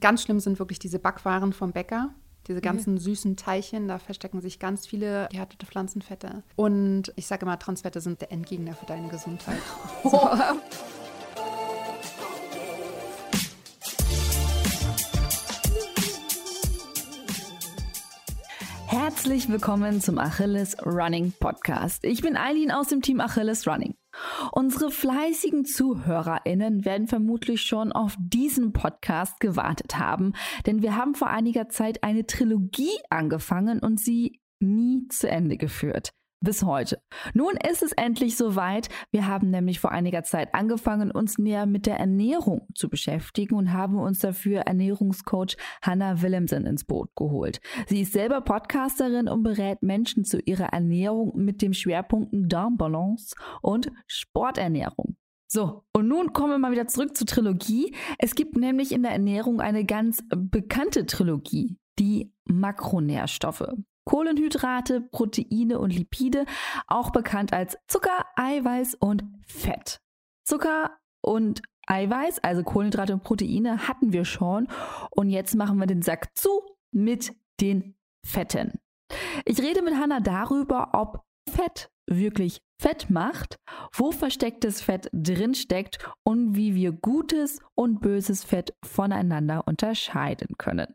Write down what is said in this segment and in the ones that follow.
Ganz schlimm sind wirklich diese Backwaren vom Bäcker. Diese ganzen mhm. süßen Teilchen, da verstecken sich ganz viele gehärtete Pflanzenfette. Und ich sage immer, Transfette sind der Endgegner für deine Gesundheit. So. Herzlich willkommen zum Achilles Running Podcast. Ich bin Eileen aus dem Team Achilles Running. Unsere fleißigen ZuhörerInnen werden vermutlich schon auf diesen Podcast gewartet haben, denn wir haben vor einiger Zeit eine Trilogie angefangen und sie nie zu Ende geführt bis heute. Nun ist es endlich soweit. Wir haben nämlich vor einiger Zeit angefangen, uns näher mit der Ernährung zu beschäftigen und haben uns dafür Ernährungscoach Hannah Willemsen ins Boot geholt. Sie ist selber Podcasterin und berät Menschen zu ihrer Ernährung mit dem Schwerpunkten Darmbalance und Sporternährung. So, und nun kommen wir mal wieder zurück zur Trilogie. Es gibt nämlich in der Ernährung eine ganz bekannte Trilogie, die Makronährstoffe. Kohlenhydrate, Proteine und Lipide, auch bekannt als Zucker, Eiweiß und Fett. Zucker und Eiweiß, also Kohlenhydrate und Proteine, hatten wir schon. Und jetzt machen wir den Sack zu mit den Fetten. Ich rede mit Hanna darüber, ob Fett wirklich Fett macht, wo verstecktes Fett drinsteckt und wie wir gutes und böses Fett voneinander unterscheiden können.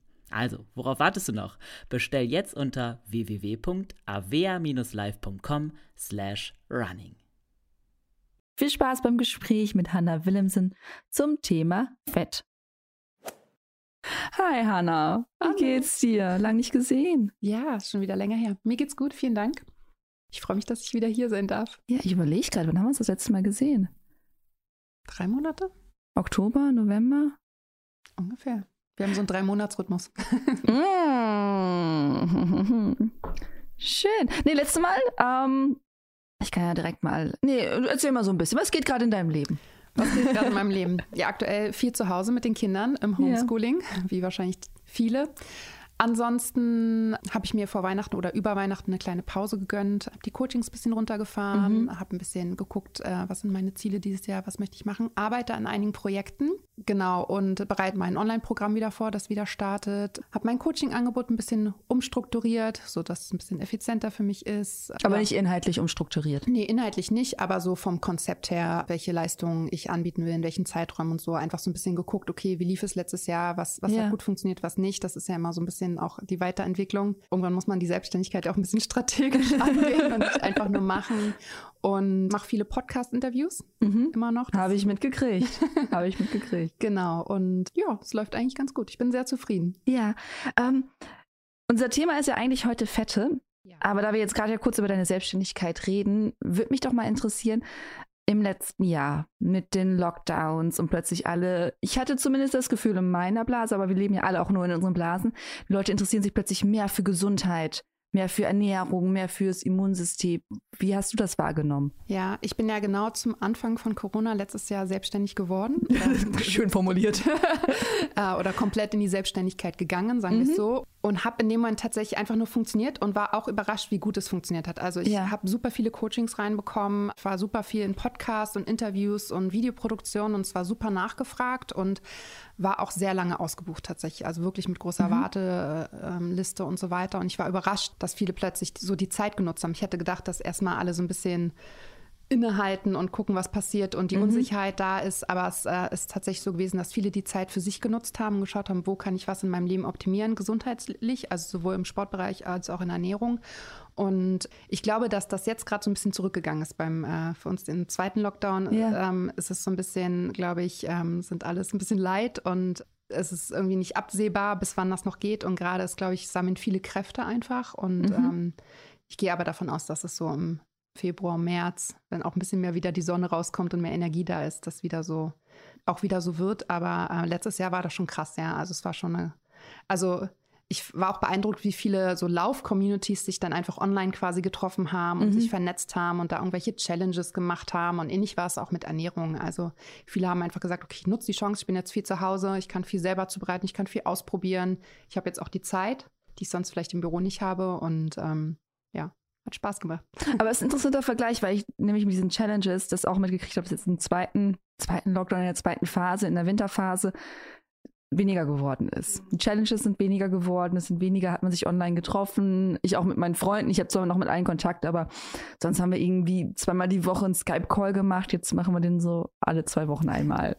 Also, worauf wartest du noch? Bestell jetzt unter www.avea-live.com slash running. Viel Spaß beim Gespräch mit Hanna Willemsen zum Thema Fett. Hi Hanna, wie Hallo. geht's dir? Lang nicht gesehen. Ja, ist schon wieder länger her. Mir geht's gut, vielen Dank. Ich freue mich, dass ich wieder hier sein darf. Ja, ich überlege gerade, wann haben wir uns das letzte Mal gesehen? Drei Monate? Oktober, November? Ungefähr. Wir haben so einen Drei-Monats-Rhythmus. Mm. Schön. Nee, letztes Mal, ähm, ich kann ja direkt mal. Nee, erzähl mal so ein bisschen. Was geht gerade in deinem Leben? Was geht gerade in meinem Leben? Ja, aktuell viel zu Hause mit den Kindern im Homeschooling, ja. wie wahrscheinlich viele. Ansonsten habe ich mir vor Weihnachten oder über Weihnachten eine kleine Pause gegönnt, habe die Coachings ein bisschen runtergefahren, mhm. habe ein bisschen geguckt, äh, was sind meine Ziele dieses Jahr, was möchte ich machen, arbeite an einigen Projekten, genau, und bereite mein Online-Programm wieder vor, das wieder startet, habe mein Coaching-Angebot ein bisschen umstrukturiert, sodass es ein bisschen effizienter für mich ist. Aber ja. nicht inhaltlich umstrukturiert? Nee, inhaltlich nicht, aber so vom Konzept her, welche Leistungen ich anbieten will, in welchen Zeiträumen und so, einfach so ein bisschen geguckt, okay, wie lief es letztes Jahr, was, was ja. hat gut funktioniert, was nicht, das ist ja immer so ein bisschen bisschen auch die Weiterentwicklung. Irgendwann muss man die Selbstständigkeit auch ein bisschen strategisch angehen und nicht einfach nur machen. Und mache viele Podcast-Interviews mhm. immer noch. Habe ich mitgekriegt. Habe ich mitgekriegt. Genau. Und ja, es läuft eigentlich ganz gut. Ich bin sehr zufrieden. Ja. Ähm, unser Thema ist ja eigentlich heute Fette. Ja. Aber da wir jetzt gerade ja kurz über deine Selbstständigkeit reden, würde mich doch mal interessieren, im letzten Jahr mit den Lockdowns und plötzlich alle, ich hatte zumindest das Gefühl in meiner Blase, aber wir leben ja alle auch nur in unseren Blasen, die Leute interessieren sich plötzlich mehr für Gesundheit, mehr für Ernährung, mehr fürs Immunsystem. Wie hast du das wahrgenommen? Ja, ich bin ja genau zum Anfang von Corona letztes Jahr selbstständig geworden. Schön formuliert. Äh, oder komplett in die Selbstständigkeit gegangen, sagen wir es mhm. so. Und habe in dem Moment tatsächlich einfach nur funktioniert und war auch überrascht, wie gut es funktioniert hat. Also ich ja. habe super viele Coachings reinbekommen, war super viel in Podcasts und Interviews und Videoproduktionen und es war super nachgefragt und war auch sehr lange ausgebucht tatsächlich. Also wirklich mit großer mhm. Warteliste und so weiter. Und ich war überrascht, dass viele plötzlich so die Zeit genutzt haben. Ich hätte gedacht, dass erstmal alle so ein bisschen innehalten und gucken, was passiert und die mhm. Unsicherheit da ist. Aber es äh, ist tatsächlich so gewesen, dass viele die Zeit für sich genutzt haben und geschaut haben, wo kann ich was in meinem Leben optimieren, gesundheitlich, also sowohl im Sportbereich als auch in Ernährung. Und ich glaube, dass das jetzt gerade so ein bisschen zurückgegangen ist beim äh, für uns im zweiten Lockdown. Ja. Ähm, ist es so ein bisschen, glaube ich, ähm, sind alles ein bisschen leid und es ist irgendwie nicht absehbar, bis wann das noch geht. Und gerade ist, glaube ich, sammeln viele Kräfte einfach. Und mhm. ähm, ich gehe aber davon aus, dass es so im Februar, März, wenn auch ein bisschen mehr wieder die Sonne rauskommt und mehr Energie da ist, das wieder so, auch wieder so wird. Aber äh, letztes Jahr war das schon krass, ja. Also es war schon eine, also ich war auch beeindruckt, wie viele so Lauf-Communities sich dann einfach online quasi getroffen haben und mhm. sich vernetzt haben und da irgendwelche Challenges gemacht haben. Und ähnlich war es auch mit Ernährung. Also viele haben einfach gesagt, okay, ich nutze die Chance, ich bin jetzt viel zu Hause, ich kann viel selber zubereiten, ich kann viel ausprobieren. Ich habe jetzt auch die Zeit, die ich sonst vielleicht im Büro nicht habe. Und ähm, ja, hat Spaß gemacht. Aber es ist ein interessanter Vergleich, weil ich nämlich mit diesen Challenges das auch mitgekriegt habe, dass jetzt im zweiten, zweiten Lockdown, in der zweiten Phase, in der Winterphase, weniger geworden ist. Die Challenges sind weniger geworden, es sind weniger, hat man sich online getroffen. Ich auch mit meinen Freunden, ich habe zwar noch mit allen Kontakt, aber sonst haben wir irgendwie zweimal die Woche einen Skype-Call gemacht. Jetzt machen wir den so alle zwei Wochen einmal.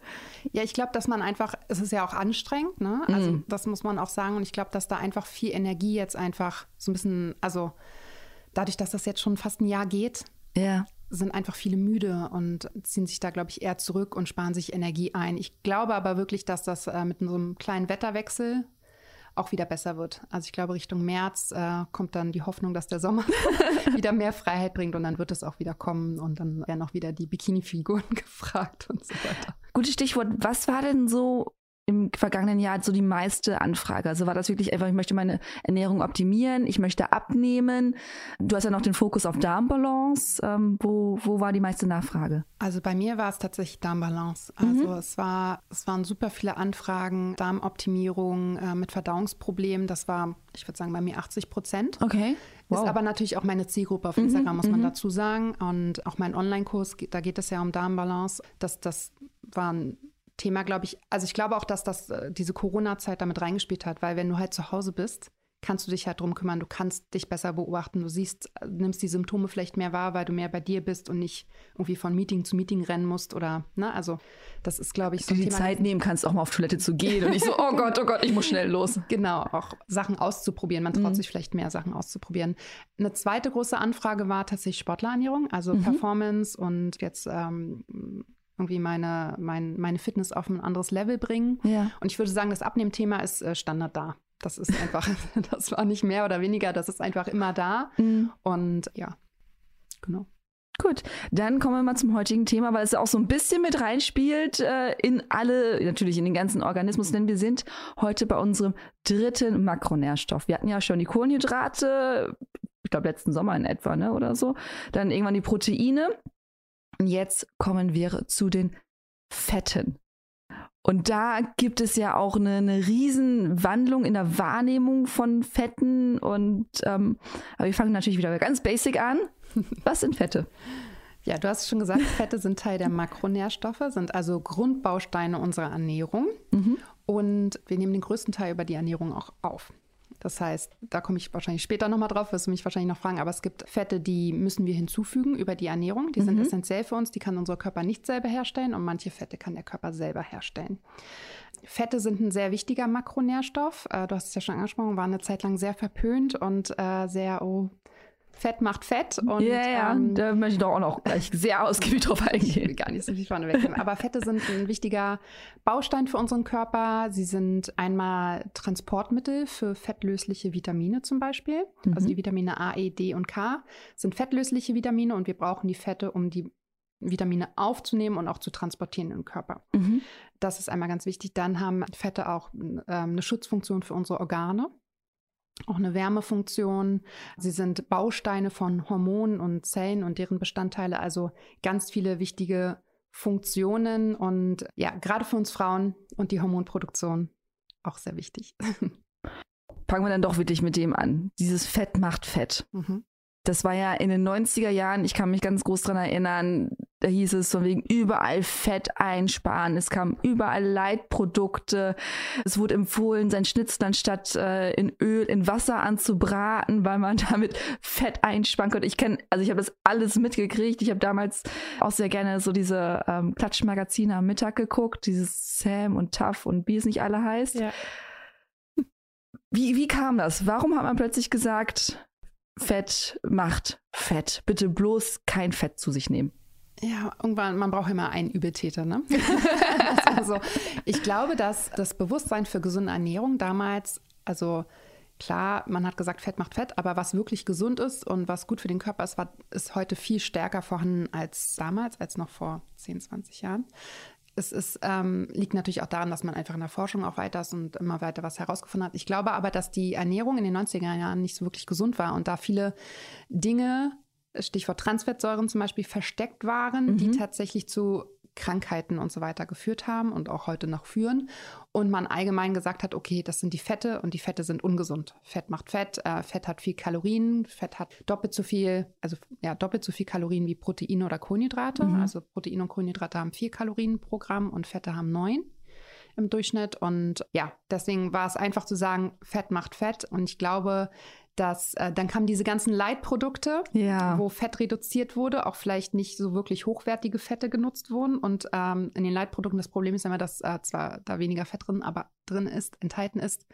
Ja, ich glaube, dass man einfach, es ist ja auch anstrengend, ne? Also mm. das muss man auch sagen. Und ich glaube, dass da einfach viel Energie jetzt einfach so ein bisschen, also dadurch, dass das jetzt schon fast ein Jahr geht, ja. sind einfach viele müde und ziehen sich da, glaube ich, eher zurück und sparen sich Energie ein. Ich glaube aber wirklich, dass das äh, mit so einem kleinen Wetterwechsel auch wieder besser wird. Also ich glaube, Richtung März äh, kommt dann die Hoffnung, dass der Sommer wieder mehr Freiheit bringt und dann wird es auch wieder kommen und dann werden auch wieder die Bikini-Figuren gefragt und so weiter. Gutes Stichwort. Was war denn so im vergangenen Jahr so die meiste Anfrage? Also war das wirklich einfach, ich möchte meine Ernährung optimieren, ich möchte abnehmen. Du hast ja noch den Fokus auf Darmbalance. Ähm, wo, wo war die meiste Nachfrage? Also bei mir war es tatsächlich Darmbalance. Also mhm. es, war, es waren super viele Anfragen, Darmoptimierung äh, mit Verdauungsproblemen. Das war, ich würde sagen, bei mir 80 Prozent. Okay. Wow. Ist aber natürlich auch meine Zielgruppe auf mhm, Instagram, mhm, muss man mhm. dazu sagen. Und auch mein Online-Kurs, da geht es ja um Darmbalance. Das, das waren Thema, glaube ich, also ich glaube auch, dass das äh, diese Corona-Zeit damit reingespielt hat, weil wenn du halt zu Hause bist, kannst du dich halt drum kümmern, du kannst dich besser beobachten, du siehst, äh, nimmst die Symptome vielleicht mehr wahr, weil du mehr bei dir bist und nicht irgendwie von Meeting zu Meeting rennen musst oder, ne, also das ist, glaube ich, so du die Thema, Zeit nehmen kannst, auch mal auf Toilette zu gehen und nicht so, oh Gott, oh Gott, ich muss schnell los. Genau, auch Sachen auszuprobieren, man traut mhm. sich vielleicht mehr Sachen auszuprobieren. Eine zweite große Anfrage war tatsächlich Sportlerernährung, also mhm. Performance und jetzt ähm, irgendwie meine, mein, meine Fitness auf ein anderes Level bringen. Ja. Und ich würde sagen, das Abnehmthema ist äh, Standard da. Das ist einfach, das war nicht mehr oder weniger, das ist einfach immer da. Mhm. Und ja, genau. Gut, dann kommen wir mal zum heutigen Thema, weil es auch so ein bisschen mit reinspielt äh, in alle, natürlich in den ganzen Organismus, denn wir sind heute bei unserem dritten Makronährstoff. Wir hatten ja schon die Kohlenhydrate, ich glaube letzten Sommer in etwa, ne, oder so. Dann irgendwann die Proteine. Und jetzt kommen wir zu den Fetten. Und da gibt es ja auch eine, eine Riesenwandlung in der Wahrnehmung von Fetten. Und ähm, aber wir fangen natürlich wieder ganz basic an. Was sind Fette? Ja, du hast schon gesagt, Fette sind Teil der Makronährstoffe, sind also Grundbausteine unserer Ernährung. Mhm. Und wir nehmen den größten Teil über die Ernährung auch auf. Das heißt, da komme ich wahrscheinlich später nochmal drauf, wirst du mich wahrscheinlich noch fragen, aber es gibt Fette, die müssen wir hinzufügen über die Ernährung. Die mhm. sind essentiell für uns, die kann unser Körper nicht selber herstellen und manche Fette kann der Körper selber herstellen. Fette sind ein sehr wichtiger Makronährstoff. Äh, du hast es ja schon angesprochen, war eine Zeit lang sehr verpönt und äh, sehr, oh, Fett macht Fett. Und, ja, ja, ähm, da möchte ich doch auch noch gleich sehr ausgiebig drauf eingehen. Ich gar nicht so viel vorne wegnehmen. Aber Fette sind ein wichtiger Baustein für unseren Körper. Sie sind einmal Transportmittel für fettlösliche Vitamine zum Beispiel. Mhm. Also die Vitamine A, E, D und K sind fettlösliche Vitamine und wir brauchen die Fette, um die Vitamine aufzunehmen und auch zu transportieren im Körper. Mhm. Das ist einmal ganz wichtig. Dann haben Fette auch ähm, eine Schutzfunktion für unsere Organe auch eine Wärmefunktion. Sie sind Bausteine von Hormonen und Zellen und deren Bestandteile, also ganz viele wichtige Funktionen und ja, gerade für uns Frauen und die Hormonproduktion auch sehr wichtig. fangen wir dann doch wirklich mit dem an. Dieses Fett macht Fett. Mhm. Das war ja in den 90er Jahren, ich kann mich ganz groß daran erinnern, da hieß es von wegen überall Fett einsparen. Es kamen überall Leitprodukte. Es wurde empfohlen, sein Schnitzel anstatt äh, in Öl, in Wasser anzubraten, weil man damit Fett einsparen konnte. Ich kenne, also ich habe das alles mitgekriegt. Ich habe damals auch sehr gerne so diese ähm, Klatschmagazine am Mittag geguckt, dieses Sam und Tough und wie es nicht alle heißt. Ja. Wie, wie kam das? Warum hat man plötzlich gesagt, Fett macht Fett. Bitte bloß kein Fett zu sich nehmen. Ja, irgendwann, man braucht immer einen Übeltäter, ne? also, ich glaube, dass das Bewusstsein für gesunde Ernährung damals, also klar, man hat gesagt, Fett macht Fett, aber was wirklich gesund ist und was gut für den Körper ist, war, ist heute viel stärker vorhanden als damals, als noch vor 10, 20 Jahren es ist, ähm, liegt natürlich auch daran, dass man einfach in der Forschung auch weiter ist und immer weiter was herausgefunden hat. Ich glaube aber, dass die Ernährung in den 90er Jahren nicht so wirklich gesund war und da viele Dinge, Stichwort Transfettsäuren zum Beispiel, versteckt waren, mhm. die tatsächlich zu Krankheiten und so weiter geführt haben und auch heute noch führen. Und man allgemein gesagt hat, okay, das sind die Fette und die Fette sind ungesund. Fett macht Fett, äh, Fett hat viel Kalorien, Fett hat doppelt so viel, also ja, doppelt so viel Kalorien wie Proteine oder Kohlenhydrate. Mhm. Also Proteine und Kohlenhydrate haben vier Kalorien pro Gramm und Fette haben neun im Durchschnitt. Und ja, deswegen war es einfach zu sagen, Fett macht Fett. Und ich glaube, dass äh, dann kamen diese ganzen Leitprodukte, ja. wo Fett reduziert wurde, auch vielleicht nicht so wirklich hochwertige Fette genutzt wurden. Und ähm, in den Leitprodukten das Problem ist immer, dass äh, zwar da weniger Fett drin, aber drin ist, enthalten ist,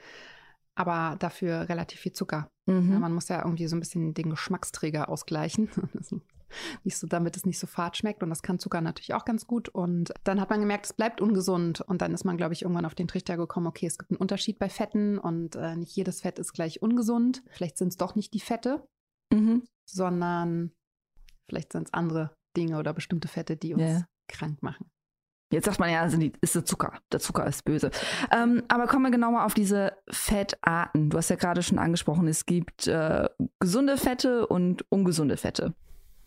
aber dafür relativ viel Zucker. Mhm. Ja, man muss ja irgendwie so ein bisschen den Geschmacksträger ausgleichen. nicht so, damit es nicht so fad schmeckt. Und das kann Zucker natürlich auch ganz gut. Und dann hat man gemerkt, es bleibt ungesund. Und dann ist man, glaube ich, irgendwann auf den Trichter gekommen, okay, es gibt einen Unterschied bei Fetten und äh, nicht jedes Fett ist gleich ungesund. Vielleicht sind es doch nicht die Fette, mhm. sondern vielleicht sind es andere Dinge oder bestimmte Fette, die uns yeah. krank machen. Jetzt sagt man ja, ist der Zucker. Der Zucker ist böse. Ähm, aber kommen wir genauer auf diese Fettarten. Du hast ja gerade schon angesprochen, es gibt äh, gesunde Fette und ungesunde Fette.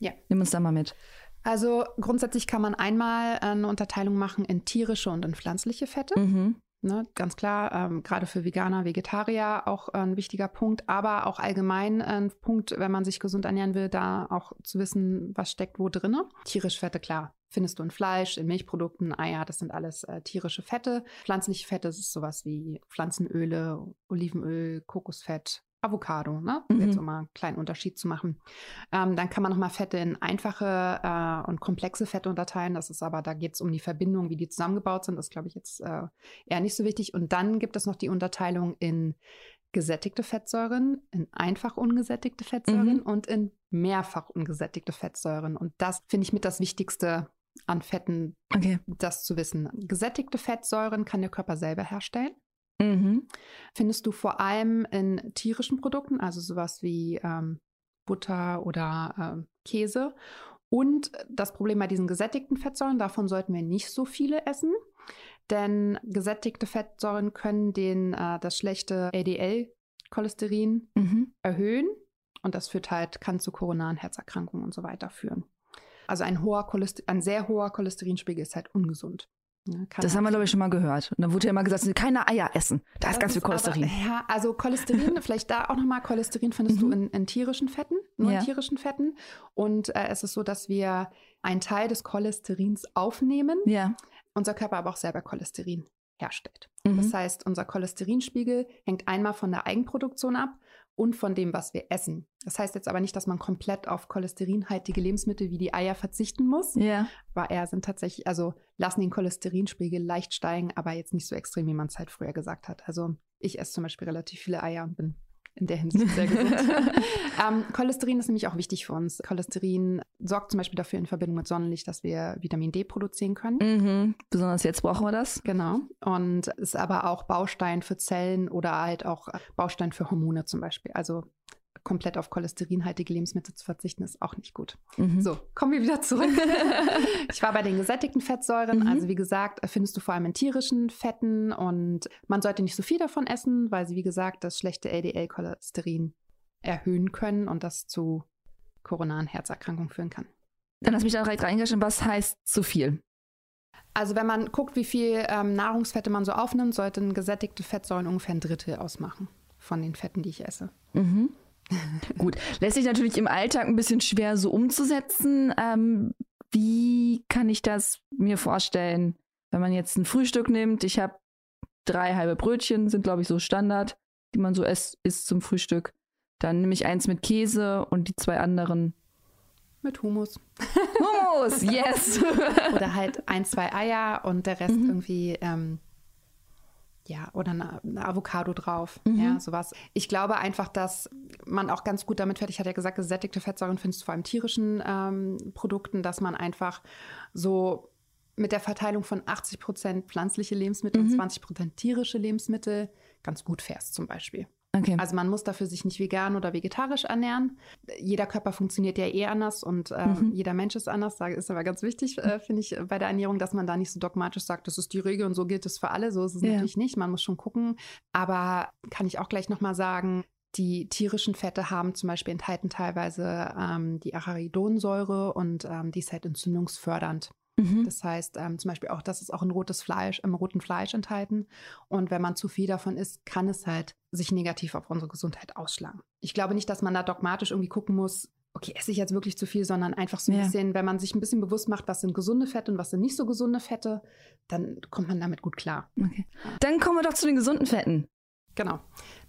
Ja. Nimm uns da mal mit. Also grundsätzlich kann man einmal eine Unterteilung machen in tierische und in pflanzliche Fette. Mhm. Ne, ganz klar, ähm, gerade für Veganer, Vegetarier auch ein wichtiger Punkt, aber auch allgemein ein Punkt, wenn man sich gesund ernähren will, da auch zu wissen, was steckt wo drin. Tierische Fette, klar, findest du in Fleisch, in Milchprodukten, Eier, das sind alles äh, tierische Fette. Pflanzliche Fette, das ist sowas wie Pflanzenöle, Olivenöl, Kokosfett, Avocado, ne? Mhm. Jetzt um mal einen kleinen Unterschied zu machen. Ähm, dann kann man nochmal Fette in einfache äh, und komplexe Fette unterteilen. Das ist aber, da geht es um die Verbindung, wie die zusammengebaut sind. Das glaube ich jetzt äh, eher nicht so wichtig. Und dann gibt es noch die Unterteilung in gesättigte Fettsäuren, in einfach ungesättigte Fettsäuren mhm. und in mehrfach ungesättigte Fettsäuren. Und das finde ich mit das Wichtigste an Fetten, okay. das zu wissen. Gesättigte Fettsäuren kann der Körper selber herstellen. Mhm. Findest du vor allem in tierischen Produkten, also sowas wie ähm, Butter oder ähm, Käse. Und das Problem bei diesen gesättigten Fettsäuren, davon sollten wir nicht so viele essen, denn gesättigte Fettsäuren können den, äh, das schlechte LDL-Cholesterin mhm. erhöhen und das führt halt, kann zu koronaren Herzerkrankungen und so weiter führen. Also ein, hoher ein sehr hoher Cholesterinspiegel ist halt ungesund. Ja, das haben wir, glaube ich, schon mal gehört. Und dann wurde ja immer gesagt, keine Eier essen. Da ist ganz viel Cholesterin. Aber, ja, also Cholesterin, vielleicht da auch nochmal, Cholesterin findest mhm. du in, in, tierischen Fetten, nur ja. in tierischen Fetten. Und äh, es ist so, dass wir einen Teil des Cholesterins aufnehmen. Ja. Unser Körper aber auch selber Cholesterin herstellt. Mhm. Das heißt, unser Cholesterinspiegel hängt einmal von der Eigenproduktion ab und von dem, was wir essen. Das heißt jetzt aber nicht, dass man komplett auf cholesterinhaltige Lebensmittel wie die Eier verzichten muss. Ja. Aber eher sind tatsächlich, also lassen den Cholesterinspiegel leicht steigen, aber jetzt nicht so extrem, wie man es halt früher gesagt hat. Also ich esse zum Beispiel relativ viele Eier und bin in der Hinsicht sehr gesund. ähm, Cholesterin ist nämlich auch wichtig für uns. Cholesterin sorgt zum Beispiel dafür in Verbindung mit Sonnenlicht, dass wir Vitamin D produzieren können. Mhm. Besonders jetzt brauchen wir das. Genau. Und ist aber auch Baustein für Zellen oder halt auch Baustein für Hormone zum Beispiel. Also komplett auf cholesterinhaltige Lebensmittel zu verzichten, ist auch nicht gut. Mhm. So, kommen wir wieder zurück. ich war bei den gesättigten Fettsäuren. Mhm. Also wie gesagt, findest du vor allem in tierischen Fetten und man sollte nicht so viel davon essen, weil sie, wie gesagt, das schlechte LDL-Cholesterin erhöhen können und das zu koronaren Herzerkrankungen führen kann. Dann hast du mich da direkt reingeschrieben, was heißt zu viel? Also wenn man guckt, wie viel ähm, Nahrungsfette man so aufnimmt, sollten gesättigte Fettsäuren ungefähr ein Drittel ausmachen von den Fetten, die ich esse. Mhm. Gut, lässt sich natürlich im Alltag ein bisschen schwer so umzusetzen. Ähm, wie kann ich das mir vorstellen, wenn man jetzt ein Frühstück nimmt? Ich habe drei halbe Brötchen, sind glaube ich so Standard, die man so isst, isst zum Frühstück. Dann nehme ich eins mit Käse und die zwei anderen mit Hummus. Hummus, yes. oder halt ein, zwei Eier und der Rest mhm. irgendwie, ähm, ja, oder eine, eine Avocado drauf. Mhm. Ja, sowas. Ich glaube einfach, dass man auch ganz gut damit fährt. Ich hatte ja gesagt, gesättigte Fettsäuren findest du vor allem tierischen ähm, Produkten, dass man einfach so mit der Verteilung von 80 Prozent pflanzliche Lebensmittel mhm. und 20 Prozent tierische Lebensmittel ganz gut fährst, zum Beispiel. Okay. Also man muss dafür sich nicht vegan oder vegetarisch ernähren. Jeder Körper funktioniert ja eh anders und äh, mhm. jeder Mensch ist anders. Das ist aber ganz wichtig, äh, finde ich, bei der Ernährung, dass man da nicht so dogmatisch sagt, das ist die Regel und so gilt es für alle. So ist es ja. natürlich nicht. Man muss schon gucken. Aber kann ich auch gleich nochmal sagen, die tierischen Fette haben zum Beispiel enthalten teilweise ähm, die Acharidonsäure und ähm, die ist halt entzündungsfördernd. Mhm. Das heißt ähm, zum Beispiel auch, das ist auch in rotes Fleisch, im roten Fleisch enthalten. Und wenn man zu viel davon isst, kann es halt sich negativ auf unsere Gesundheit ausschlagen. Ich glaube nicht, dass man da dogmatisch irgendwie gucken muss, okay, esse ich jetzt wirklich zu viel, sondern einfach so ein ja. bisschen, wenn man sich ein bisschen bewusst macht, was sind gesunde Fette und was sind nicht so gesunde Fette, dann kommt man damit gut klar. Okay. Dann kommen wir doch zu den gesunden Fetten. Genau.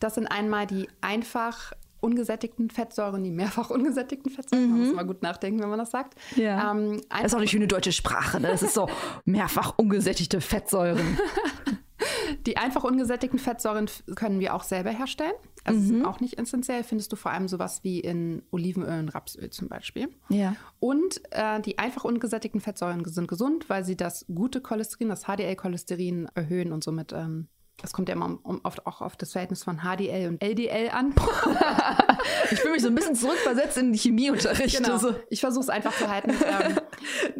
Das sind einmal die einfach ungesättigten Fettsäuren, die mehrfach ungesättigten Fettsäuren. Mhm. Man muss mal gut nachdenken, wenn man das sagt. Ja. Ähm, das ist auch eine schöne deutsche Sprache. Ne? Das ist so mehrfach ungesättigte Fettsäuren. die einfach ungesättigten Fettsäuren können wir auch selber herstellen. Also mhm. ist auch nicht essentiell. Findest du vor allem sowas wie in Olivenöl und Rapsöl zum Beispiel. Ja. Und äh, die einfach ungesättigten Fettsäuren sind gesund, weil sie das gute Cholesterin, das HDL-Cholesterin erhöhen und somit ähm, das kommt ja immer oft auch auf das Verhältnis von HDL und LDL an. ich fühle mich so ein bisschen zurückversetzt in den Chemieunterricht. Genau. Also. Ich versuche es einfach zu halten. Ähm,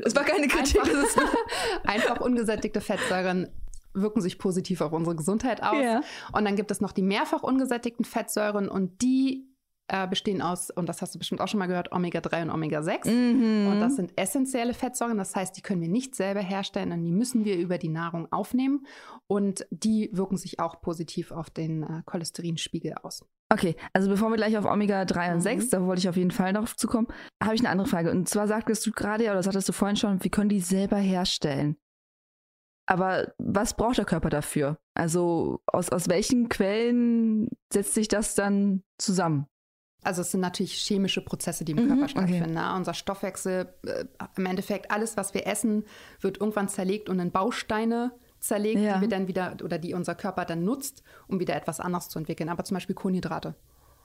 es war keine Kritik. Einfach, einfach ungesättigte Fettsäuren wirken sich positiv auf unsere Gesundheit aus. Ja. Und dann gibt es noch die mehrfach ungesättigten Fettsäuren und die äh, bestehen aus, und das hast du bestimmt auch schon mal gehört, Omega-3 und Omega-6. Mhm. Und das sind essentielle Fettsäuren. Das heißt, die können wir nicht selber herstellen, sondern die müssen wir über die Nahrung aufnehmen. Und die wirken sich auch positiv auf den äh, Cholesterinspiegel aus. Okay, also bevor wir gleich auf Omega-3 und mhm. 6, da wollte ich auf jeden Fall noch zukommen, habe ich eine andere Frage. Und zwar sagtest du gerade, oder sagtest du vorhin schon, wir können die selber herstellen. Aber was braucht der Körper dafür? Also aus, aus welchen Quellen setzt sich das dann zusammen? Also es sind natürlich chemische Prozesse, die im mhm, Körper stattfinden. Okay. Ne? Unser Stoffwechsel, äh, im Endeffekt alles, was wir essen, wird irgendwann zerlegt und in Bausteine zerlegt, ja. die wir dann wieder oder die unser Körper dann nutzt, um wieder etwas anderes zu entwickeln. Aber zum Beispiel Kohlenhydrate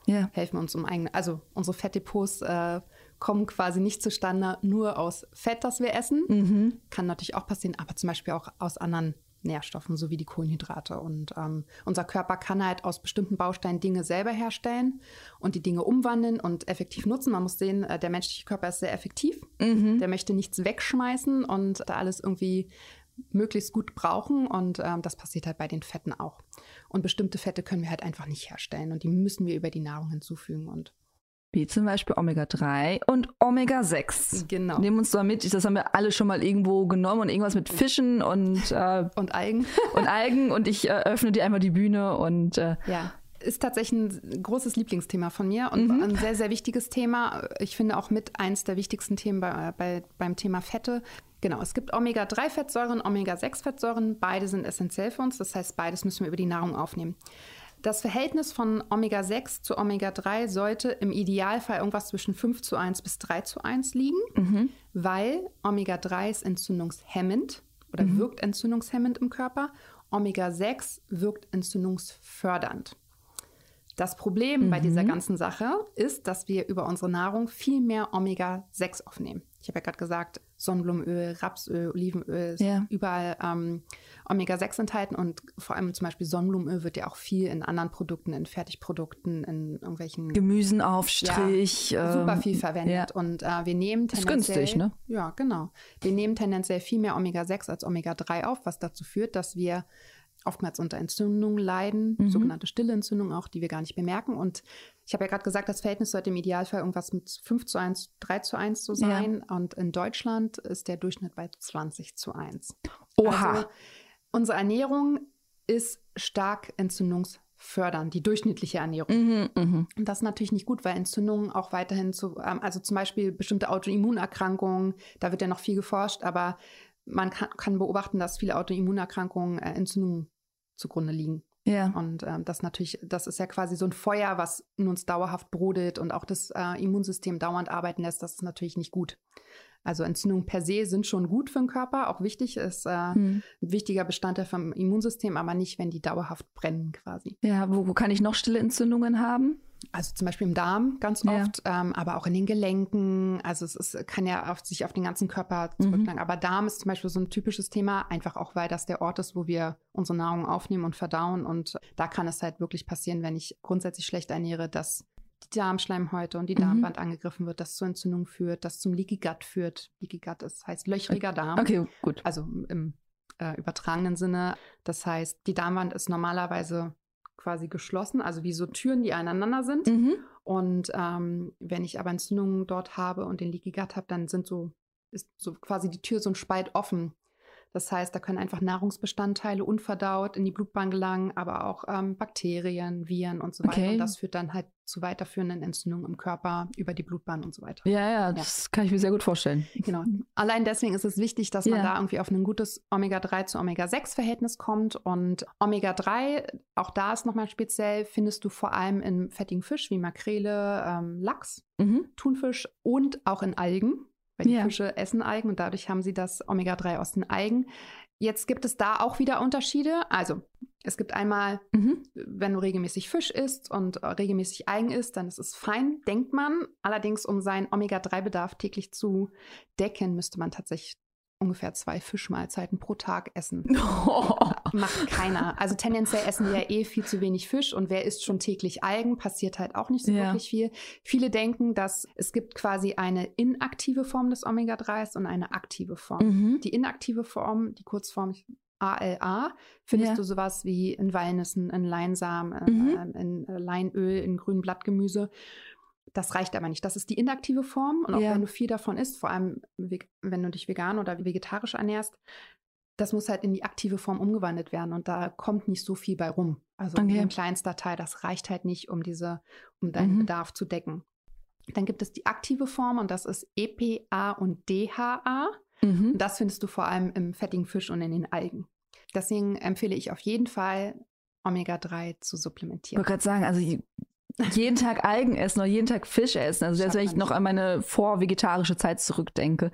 ja. helfen uns um eigene, also unsere Fettdepots äh, kommen quasi nicht zustande nur aus Fett, das wir essen. Mhm. Kann natürlich auch passieren, aber zum Beispiel auch aus anderen Nährstoffen, so wie die Kohlenhydrate. Und ähm, unser Körper kann halt aus bestimmten Bausteinen Dinge selber herstellen und die Dinge umwandeln und effektiv nutzen. Man muss sehen, äh, der menschliche Körper ist sehr effektiv. Mhm. Der möchte nichts wegschmeißen und da alles irgendwie möglichst gut brauchen. Und ähm, das passiert halt bei den Fetten auch. Und bestimmte Fette können wir halt einfach nicht herstellen und die müssen wir über die Nahrung hinzufügen. Und wie zum Beispiel Omega-3 und Omega-6. Genau. Nehmen uns da mit, das haben wir alle schon mal irgendwo genommen und irgendwas mit Fischen und, äh, und Algen. Und Algen und ich äh, öffne dir einmal die Bühne und äh, ja. Ist tatsächlich ein großes Lieblingsthema von mir und mhm. ein sehr, sehr wichtiges Thema. Ich finde auch mit eins der wichtigsten Themen bei, bei, beim Thema Fette. Genau, es gibt Omega-3-Fettsäuren, Omega-6-Fettsäuren. Beide sind essentiell für uns. Das heißt, beides müssen wir über die Nahrung aufnehmen. Das Verhältnis von Omega-6 zu Omega-3 sollte im Idealfall irgendwas zwischen 5 zu 1 bis 3 zu 1 liegen, mhm. weil Omega-3 ist entzündungshemmend oder mhm. wirkt entzündungshemmend im Körper. Omega-6 wirkt entzündungsfördernd. Das Problem mhm. bei dieser mhm. ganzen Sache ist, dass wir über unsere Nahrung viel mehr Omega-6 aufnehmen. Ich habe ja gerade gesagt, Sonnenblumenöl, Rapsöl, Olivenöl, ja. überall ähm, Omega-6 enthalten und vor allem zum Beispiel Sonnenblumenöl wird ja auch viel in anderen Produkten, in Fertigprodukten, in irgendwelchen Gemüsenaufstrich. Ja, super ähm, viel verwendet. Ja. Und äh, wir nehmen tendenziell. Ist günstig, ne? Ja, genau. Wir nehmen tendenziell viel mehr Omega-6 als Omega-3 auf, was dazu führt, dass wir oftmals unter Entzündungen leiden, mhm. sogenannte stille Entzündungen auch, die wir gar nicht bemerken. Und ich habe ja gerade gesagt, das Verhältnis sollte im Idealfall irgendwas mit 5 zu 1, 3 zu 1 so sein. Ja. Und in Deutschland ist der Durchschnitt bei 20 zu 1. Oha. Also, unsere Ernährung ist stark entzündungsfördernd fördern, die durchschnittliche Ernährung. Mhm, mhm. Und das ist natürlich nicht gut, weil Entzündungen auch weiterhin zu, ähm, also zum Beispiel bestimmte Autoimmunerkrankungen, da wird ja noch viel geforscht, aber man kann, kann beobachten, dass viele Autoimmunerkrankungen äh, Entzündungen zugrunde liegen. Ja. Und ähm, das natürlich, das ist ja quasi so ein Feuer, was in uns dauerhaft brodelt und auch das äh, Immunsystem dauernd arbeiten lässt. Das ist natürlich nicht gut. Also Entzündungen per se sind schon gut für den Körper, auch wichtig, ist äh, Hm. ein wichtiger Bestandteil vom Immunsystem, aber nicht, wenn die dauerhaft brennen quasi. Ja, wo, wo kann ich noch stille Entzündungen haben? Also zum Beispiel im Darm ganz Ja. oft, ähm, aber auch in den Gelenken. Also es ist, kann ja auf sich auf den ganzen Körper Mhm. zurücklangen. Aber Darm ist zum Beispiel so ein typisches Thema, einfach auch, weil das der Ort ist, wo wir unsere Nahrung aufnehmen und verdauen. Und da kann es halt wirklich passieren, wenn ich grundsätzlich schlecht ernähre, dass die Darmschleimhäute und die Mhm. Darmwand angegriffen wird, das zu Entzündung führt, das zum Leaky Gut führt. Leaky Gut ist, heißt löchriger Darm Okay, gut. also im äh, übertragenen Sinne. Das heißt, die Darmwand ist normalerweise quasi geschlossen, also wie so Türen, die aneinander sind. Mhm. Und ähm, wenn ich aber Entzündungen dort habe und den Leaky Gut habe, dann sind so, ist so quasi die Tür so ein Spalt offen. Das heißt, da können einfach Nahrungsbestandteile unverdaut in die Blutbahn gelangen, aber auch ähm, Bakterien, Viren und so weiter. Okay. Und das führt dann halt zu weiterführenden Entzündungen im Körper über die Blutbahn und so weiter. Ja, ja, das kann ich mir sehr gut vorstellen. Genau. Allein deswegen ist es wichtig, dass man Ja. da irgendwie auf ein gutes Omega-3 zu Omega-6-Verhältnis kommt. Und Omega-3, auch da ist nochmal speziell, findest du vor allem in fettigen Fisch wie Makrele, ähm, Lachs, Mhm. Thunfisch und auch in Algen. Weil die Ja. Fische essen Algen und dadurch haben sie das Omega-3 aus den Algen. Jetzt gibt es da auch wieder Unterschiede. Also es gibt einmal Mhm. wenn du regelmäßig Fisch isst und äh, regelmäßig Algen isst, dann ist es fein, denkt man. Allerdings, um seinen Omega-3-Bedarf täglich zu decken, müsste man tatsächlich ungefähr zwei Fischmahlzeiten pro Tag essen. Macht keiner. Also tendenziell essen wir ja eh viel zu wenig Fisch und wer isst schon täglich Algen, passiert halt auch nicht so Ja. wirklich viel. Viele denken, dass es gibt quasi eine inaktive Form des Omega-3s und eine aktive Form. Mhm. Die inaktive Form, die Kurzform ALA, findest Ja. du sowas wie in Walnüssen, in Leinsamen, Mhm. ähm, in äh, Leinöl, in grünem Blattgemüse. Das reicht aber nicht. Das ist die inaktive Form. Und auch Ja. wenn du viel davon isst, vor allem wenn du dich vegan oder vegetarisch ernährst, das muss halt in die aktive Form umgewandelt werden. Und da kommt nicht so viel bei rum. Also Okay. ein kleinster Teil, das reicht halt nicht, um diese, um deinen Mhm. Bedarf zu decken. Dann gibt es die aktive Form und das ist EPA und DHA. Mhm. Und das findest du vor allem im fettigen Fisch und in den Algen. Deswegen empfehle ich auf jeden Fall, Omega-3 zu Ich supplementieren. wollte gerade sagen, also jeden Tag Algen essen oder jeden Tag Fisch essen. Also selbst wenn ich noch an meine vorvegetarische Zeit zurückdenke.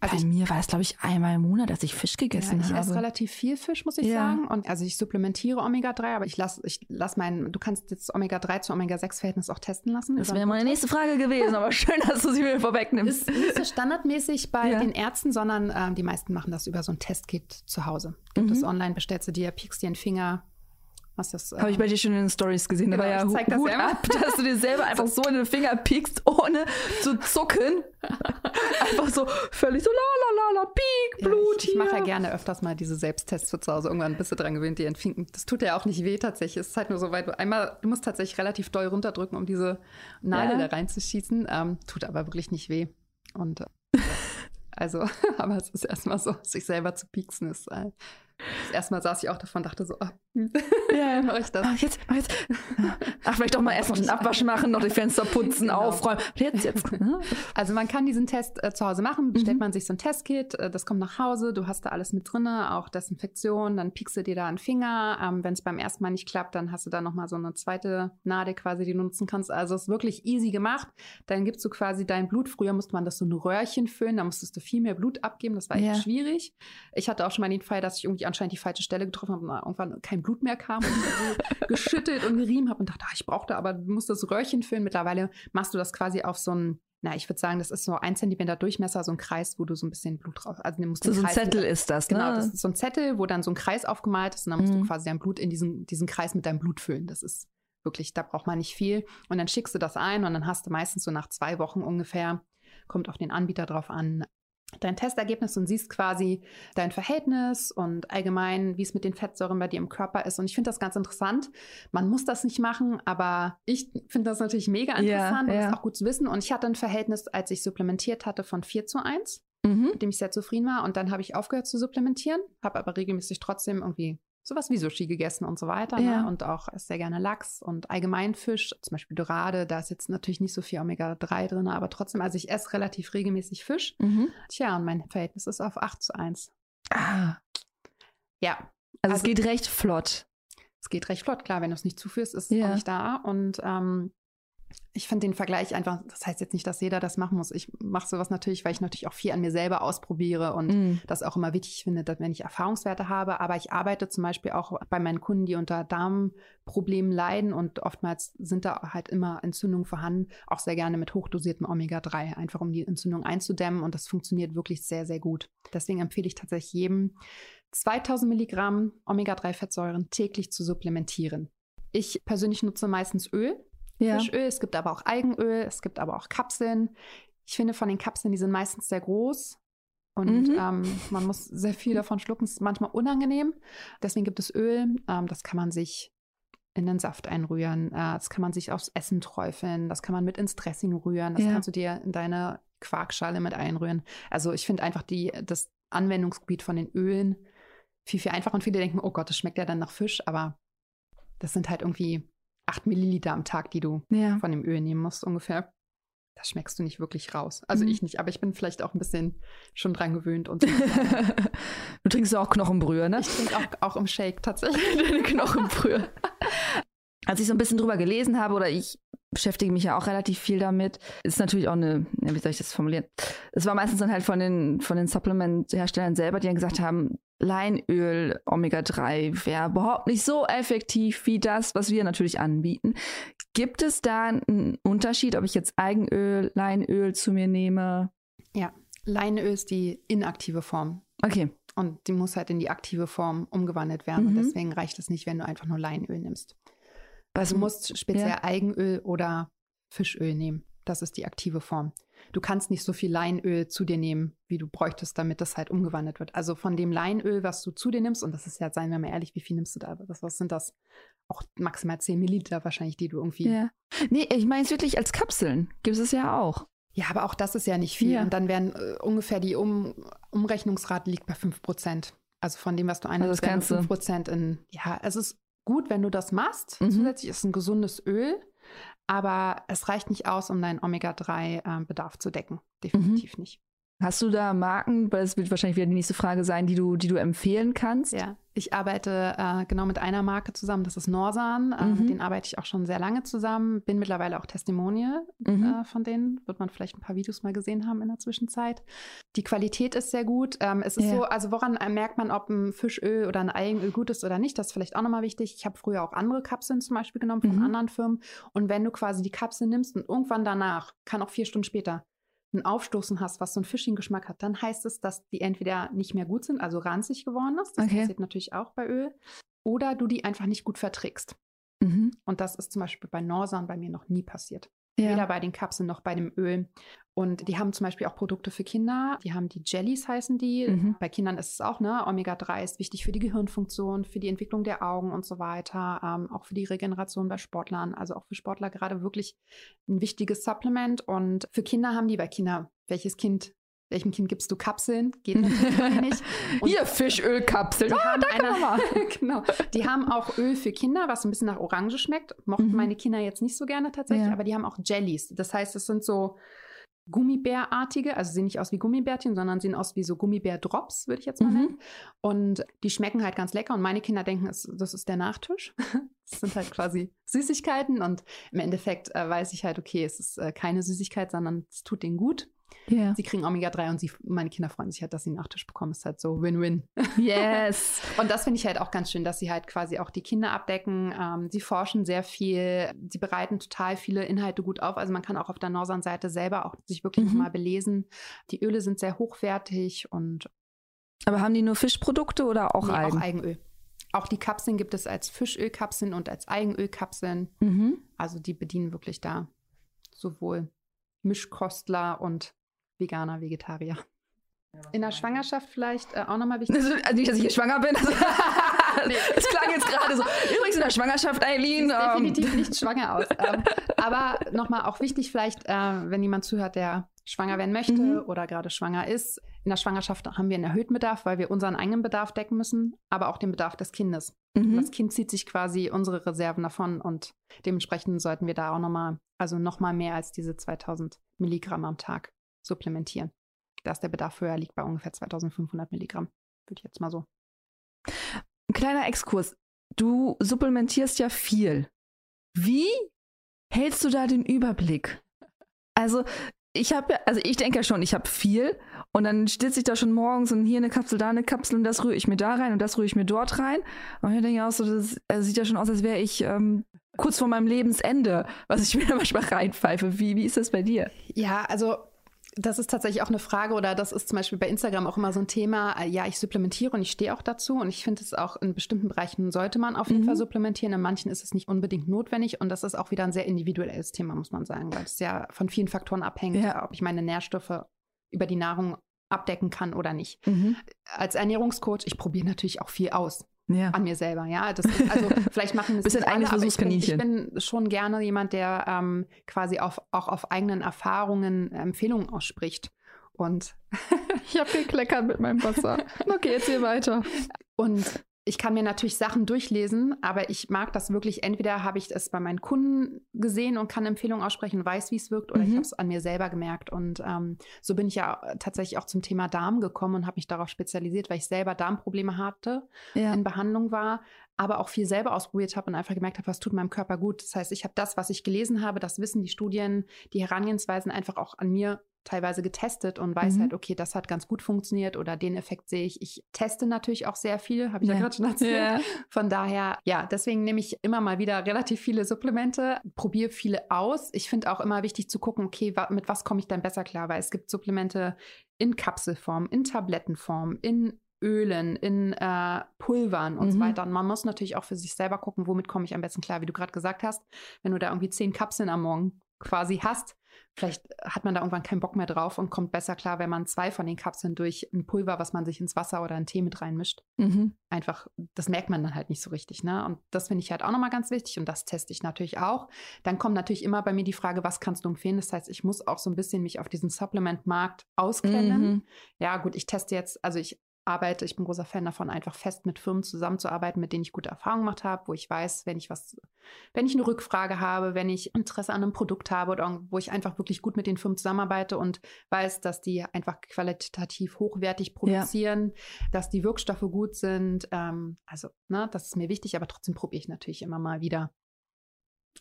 Also Bei ich, mir war es, glaube ich, einmal im Monat, dass ich Fisch ja, gegessen ich esse habe. relativ viel Fisch, muss ich Ja. sagen. Und also ich supplementiere Omega-3, aber ich lasse ich lass meinen, du kannst jetzt Omega-3 zu Omega-6-Verhältnis auch testen lassen. Das wäre meine nächste Frage gewesen, aber schön, dass du sie mir vorwegnimmst. Ist nicht so standardmäßig bei Ja. den Ärzten, sondern ähm, die meisten machen das über so ein Testkit zu Hause. Gibt Mhm. es online, bestellst du dir, piekst dir den Finger. Was das? Habe ich bei dir schon in den Stories gesehen. Genau, war ja ich zeig das Hut ja immer. ab, dass du dir selber einfach so in den Finger piekst, ohne zu zucken. einfach so völlig so la la la la, piek, Ja, Blut ich, ich mache ja gerne öfters mal diese Selbsttests für zu Hause. Irgendwann bist du dran gewöhnt, die entfinken. Das tut ja auch nicht weh tatsächlich. Es ist halt nur so weit, du einmal, du musst tatsächlich relativ doll runterdrücken, um diese Nadel Ja. da reinzuschießen. Ähm, tut aber wirklich nicht weh. Und äh, also, aber es ist erstmal so, sich selber zu pieksen ist. Äh, das erste Mal saß ich auch davon, dachte so, ah, hm, Ja. mache ich das. Ach, jetzt, ach, jetzt. Ach, vielleicht doch mal erst noch den Abwasch machen, noch die Fenster putzen, Genau. aufräumen. Jetzt, jetzt. Also man kann diesen Test äh, zu Hause machen, bestellt Mhm. man sich so ein Testkit, äh, das kommt nach Hause, du hast da alles mit drinne, auch Desinfektion, dann piekst du dir da einen Finger. Ähm, Wenn es beim ersten Mal nicht klappt, dann hast du da nochmal so eine zweite Nadel quasi, die du nutzen kannst. Also es ist wirklich easy gemacht. Dann gibst du quasi dein Blut. Früher musste man das so ein Röhrchen füllen, da musstest du viel mehr Blut abgeben. Das war echt Ja. schwierig. Ich hatte auch schon mal den Fall, dass ich irgendwie anscheinend die falsche Stelle getroffen habe und irgendwann kein Blut mehr kam und so geschüttelt und gerieben habe und dachte, ah, ich brauchte aber, du musst das Röhrchen füllen. Mittlerweile machst du das quasi auf so ein na, ich würde sagen, das ist so ein Zentimeter Durchmesser, so ein Kreis, wo du so ein bisschen Blut drauf. Also du musst So, so ein Zettel mit, ist das, Genau, ne? das ist so ein Zettel, wo dann so ein Kreis aufgemalt ist und dann musst Mhm. du quasi dein Blut in diesen, diesen Kreis mit deinem Blut füllen. Das ist wirklich, da braucht man nicht viel. Und dann schickst du das ein und dann hast du meistens so nach zwei Wochen ungefähr, kommt auf den Anbieter drauf an, dein Testergebnis und siehst quasi dein Verhältnis und allgemein, wie es mit den Fettsäuren bei dir im Körper ist. Und ich finde das ganz interessant. Man muss das nicht machen, aber ich finde das natürlich mega Ja, interessant und ja. ist auch gut zu wissen. Und ich hatte ein Verhältnis, als ich supplementiert hatte, von 4 zu 1 Mhm. mit dem ich sehr zufrieden war. Und dann habe ich aufgehört zu supplementieren, habe aber regelmäßig trotzdem irgendwie sowas wie Sushi gegessen und so weiter. Ne? Ja. Ne? Und auch sehr gerne Lachs und allgemein Fisch, zum Beispiel Dorade. Da ist jetzt natürlich nicht so viel Omega-3 drin, aber trotzdem, also ich esse relativ regelmäßig Fisch. Mhm. Tja, und mein Verhältnis ist auf 8 zu 1. Ah. Ja. Also, also es geht recht flott. Es geht recht flott, klar, wenn du es nicht zuführst, ist es ja. auch nicht da. Und ähm, ich finde den Vergleich einfach, das heißt jetzt nicht, dass jeder das machen muss. Ich mache sowas natürlich, weil ich natürlich auch viel an mir selber ausprobiere und mm. das auch immer wichtig finde, dass, wenn ich Erfahrungswerte habe. Aber ich arbeite zum Beispiel auch bei meinen Kunden, die unter Darmproblemen leiden und oftmals sind da halt immer Entzündungen vorhanden, auch sehr gerne mit hochdosiertem Omega-3, einfach um die Entzündung einzudämmen und das funktioniert wirklich sehr, sehr gut. Deswegen empfehle ich tatsächlich jedem, 2000 Milligramm Omega-3-Fettsäuren täglich zu supplementieren. Ich persönlich nutze meistens Öl, ja. Fischöl. Es gibt aber auch Algenöl, es gibt aber auch Kapseln. Ich finde von den Kapseln, die sind meistens sehr groß und mhm. ähm, man muss sehr viel davon schlucken. Es ist manchmal unangenehm. Deswegen gibt es Öl. Ähm, das kann man sich in den Saft einrühren. Äh, das kann man sich aufs Essen träufeln. Das kann man mit ins Dressing rühren. Das ja. kannst du dir in deine Quarkschale mit einrühren. Also ich finde einfach die, das Anwendungsgebiet von den Ölen viel, viel einfacher. Und viele denken, oh Gott, das schmeckt ja dann nach Fisch. Aber das sind halt irgendwie 8 Milliliter am Tag, die du ja. von dem Öl nehmen musst, ungefähr. Das schmeckst du nicht wirklich raus. Also mhm. ich nicht, aber ich bin vielleicht auch ein bisschen schon dran gewöhnt. Und du trinkst auch Knochenbrühe, ne? Ich trinke auch, auch im Shake tatsächlich. Deine Knochenbrühe. Als ich so ein bisschen drüber gelesen habe, oder ich beschäftige mich ja auch relativ viel damit, ist natürlich auch eine, wie soll ich das formulieren? Es war meistens dann halt von den, von den Supplement-Herstellern selber, die dann gesagt haben, Leinöl, Omega-3 wäre überhaupt nicht so effektiv wie das, was wir natürlich anbieten. Gibt es da einen Unterschied, ob ich jetzt Eigenöl, Leinöl zu mir nehme? Ja, Leinöl ist die inaktive Form. Okay. Und die muss halt in die aktive Form umgewandelt werden. Mhm. Und deswegen reicht es nicht, wenn du einfach nur Leinöl nimmst. Also du musst speziell ja. Eigenöl oder Fischöl nehmen. Das ist die aktive Form du kannst nicht so viel Leinöl zu dir nehmen, wie du bräuchtest, damit das halt umgewandelt wird. Also von dem Leinöl, was du zu dir nimmst, und das ist ja, seien wir mal ehrlich, wie viel nimmst du da? Was, was sind das? Auch maximal 10 Milliliter wahrscheinlich, die du irgendwie. Ja. Nee, ich meine es wirklich als Kapseln. Gibt es ja auch. Ja, aber auch das ist ja nicht viel. Ja. Und dann werden äh, ungefähr die um Umrechnungsrate liegt bei 5 Prozent. Also von dem, was du einnimmst, also 5 Prozent in. Ja, es ist gut, wenn du das machst. Mhm. Zusätzlich ist ein gesundes Öl. Aber es reicht nicht aus, um deinen Omega-3-Bedarf äh, zu decken. Definitiv mhm. nicht. Hast du da Marken, weil das wird wahrscheinlich wieder die nächste Frage sein, die du, die du empfehlen kannst? Ja, ich arbeite äh, genau mit einer Marke zusammen, das ist Norsan. Äh, mhm. Mit denen arbeite ich auch schon sehr lange zusammen. Bin mittlerweile auch Testimonial mhm. äh, von denen. Wird man vielleicht ein paar Videos mal gesehen haben in der Zwischenzeit. Die Qualität ist sehr gut. Ähm, es ist ja. so, also woran merkt man, ob ein Fischöl oder ein Algenöl gut ist oder nicht? Das ist vielleicht auch nochmal wichtig. Ich habe früher auch andere Kapseln zum Beispiel genommen von mhm. anderen Firmen. Und wenn du quasi die Kapsel nimmst und irgendwann danach, kann auch vier Stunden später, ein Aufstoßen hast, was so einen Fisching-Geschmack hat, dann heißt es, dass die entweder nicht mehr gut sind, also ranzig geworden ist. Das okay. passiert natürlich auch bei Öl. Oder du die einfach nicht gut verträgst. Mhm. Und das ist zum Beispiel bei Norsan bei mir noch nie passiert. Ja. Weder bei den Kapseln noch bei dem Öl. Und die haben zum Beispiel auch Produkte für Kinder. Die haben die Jellies, heißen die. Mhm. Bei Kindern ist es auch, ne? Omega-3 ist wichtig für die Gehirnfunktion, für die Entwicklung der Augen und so weiter. Ähm, auch für die Regeneration bei Sportlern. Also auch für Sportler gerade wirklich ein wichtiges Supplement. Und für Kinder haben die bei Kinder, welches Kind welchem Kind gibst du Kapseln? Geht natürlich nicht. Und Hier, Fischölkapseln. Die, ah, haben eine, genau, die haben auch Öl für Kinder, was ein bisschen nach Orange schmeckt. Mochten mhm. meine Kinder jetzt nicht so gerne tatsächlich, ja. aber die haben auch Jellies. Das heißt, es sind so Gummibärartige, also sehen nicht aus wie Gummibärchen, sondern sehen aus wie so Gummibär-Drops, würde ich jetzt mal mhm. nennen. Und die schmecken halt ganz lecker und meine Kinder denken, das ist der Nachtisch. Das sind halt quasi Süßigkeiten und im Endeffekt äh, weiß ich halt, okay, es ist äh, keine Süßigkeit, sondern es tut denen gut. Yeah. Sie kriegen Omega-3 und sie, meine Kinder freuen sich halt, dass sie einen Nachtisch bekommen. Ist halt so Win-Win. Yes. und das finde ich halt auch ganz schön, dass sie halt quasi auch die Kinder abdecken. Ähm, sie forschen sehr viel. Sie bereiten total viele Inhalte gut auf. Also man kann auch auf der Norsan-Seite selber auch sich wirklich mhm. mal belesen. Die Öle sind sehr hochwertig und. Aber haben die nur Fischprodukte oder auch nee, Algen? Auch Eigenöl. Auch die Kapseln gibt es als Fischölkapseln und als Eigenölkapseln. Mhm. Also die bedienen wirklich da sowohl Mischkostler und Veganer, Vegetarier. In der Schwangerschaft vielleicht äh, auch nochmal wichtig. Also, also nicht, dass ich hier schwanger bin. Also, nee. Es klang jetzt gerade so. Übrigens in der Schwangerschaft, Eileen. Sieht ähm. definitiv nicht schwanger aus. Ähm, aber nochmal auch wichtig vielleicht, äh, wenn jemand zuhört, der schwanger werden möchte mhm. oder gerade schwanger ist. in der Schwangerschaft haben wir einen erhöhten Bedarf, weil wir unseren eigenen Bedarf decken müssen, aber auch den Bedarf des Kindes. Mhm. Das Kind zieht sich quasi unsere Reserven davon und dementsprechend sollten wir da auch nochmal, also nochmal mehr als diese 2000 Milligramm am Tag supplementieren. Da ist der Bedarf höher, liegt bei ungefähr 2500 Milligramm, würde ich jetzt mal so. Ein kleiner Exkurs. Du supplementierst ja viel. Wie hältst du da den Überblick? Also ich habe ja, also ich denke ja schon, ich habe viel und dann sitze ich da schon morgens und hier eine Kapsel, da eine Kapsel und das rühre ich mir da rein und das rühre ich mir dort rein. Und ich denke auch so, das also sieht ja schon aus, als wäre ich ähm, kurz vor meinem Lebensende, was ich mir da manchmal reinpfeife. Wie, wie ist das bei dir? Ja, also das ist tatsächlich auch eine Frage oder das ist zum Beispiel bei Instagram auch immer so ein Thema. Äh, ja, ich supplementiere und ich stehe auch dazu und ich finde es auch in bestimmten Bereichen sollte man auf jeden mhm. Fall supplementieren. In manchen ist es nicht unbedingt notwendig und das ist auch wieder ein sehr individuelles Thema, muss man sagen, weil es ja von vielen Faktoren abhängt, ja. ob ich meine Nährstoffe über die Nahrung abdecken kann oder nicht. Mhm. Als Ernährungscoach, ich probiere natürlich auch viel aus ja. an mir selber. Ja, das ist, also vielleicht machen es bisschen eigentlich alle, ich bin, ich bin schon gerne jemand, der ähm, quasi auf, auch auf eigenen Erfahrungen Empfehlungen ausspricht. Und ich habe gekleckert mit meinem Wasser. Okay, jetzt hier weiter. Und ich kann mir natürlich Sachen durchlesen, aber ich mag das wirklich. Entweder habe ich es bei meinen Kunden gesehen und kann Empfehlungen aussprechen, weiß, wie es wirkt, oder mhm. ich habe es an mir selber gemerkt. Und ähm, so bin ich ja tatsächlich auch zum Thema Darm gekommen und habe mich darauf spezialisiert, weil ich selber Darmprobleme hatte, ja. in Behandlung war, aber auch viel selber ausprobiert habe und einfach gemerkt habe, was tut meinem Körper gut. Das heißt, ich habe das, was ich gelesen habe, das Wissen, die Studien, die Herangehensweisen einfach auch an mir teilweise getestet und weiß mhm. halt, okay, das hat ganz gut funktioniert oder den Effekt sehe ich. Ich teste natürlich auch sehr viel, habe ich ja, ja gerade schon erzählt. Ja. Von daher, ja, deswegen nehme ich immer mal wieder relativ viele Supplemente, probiere viele aus. Ich finde auch immer wichtig zu gucken, okay, mit was komme ich dann besser klar, weil es gibt Supplemente in Kapselform, in Tablettenform, in Ölen, in äh, Pulvern und mhm. so weiter. Und man muss natürlich auch für sich selber gucken, womit komme ich am besten klar, wie du gerade gesagt hast. Wenn du da irgendwie zehn Kapseln am Morgen quasi hast, Vielleicht hat man da irgendwann keinen Bock mehr drauf und kommt besser klar, wenn man zwei von den Kapseln durch ein Pulver, was man sich ins Wasser oder einen Tee mit reinmischt. Mhm. Einfach, das merkt man dann halt nicht so richtig. Ne? Und das finde ich halt auch nochmal ganz wichtig und das teste ich natürlich auch. Dann kommt natürlich immer bei mir die Frage, was kannst du empfehlen? Das heißt, ich muss auch so ein bisschen mich auf diesen Supplement-Markt auskennen. Mhm. Ja, gut, ich teste jetzt, also ich arbeite, ich bin großer Fan davon, einfach fest mit Firmen zusammenzuarbeiten, mit denen ich gute Erfahrungen gemacht habe, wo ich weiß, wenn ich was, wenn ich eine Rückfrage habe, wenn ich Interesse an einem Produkt habe oder wo ich einfach wirklich gut mit den Firmen zusammenarbeite und weiß, dass die einfach qualitativ hochwertig produzieren, ja. dass die Wirkstoffe gut sind. Ähm, also, ne, das ist mir wichtig, aber trotzdem probiere ich natürlich immer mal wieder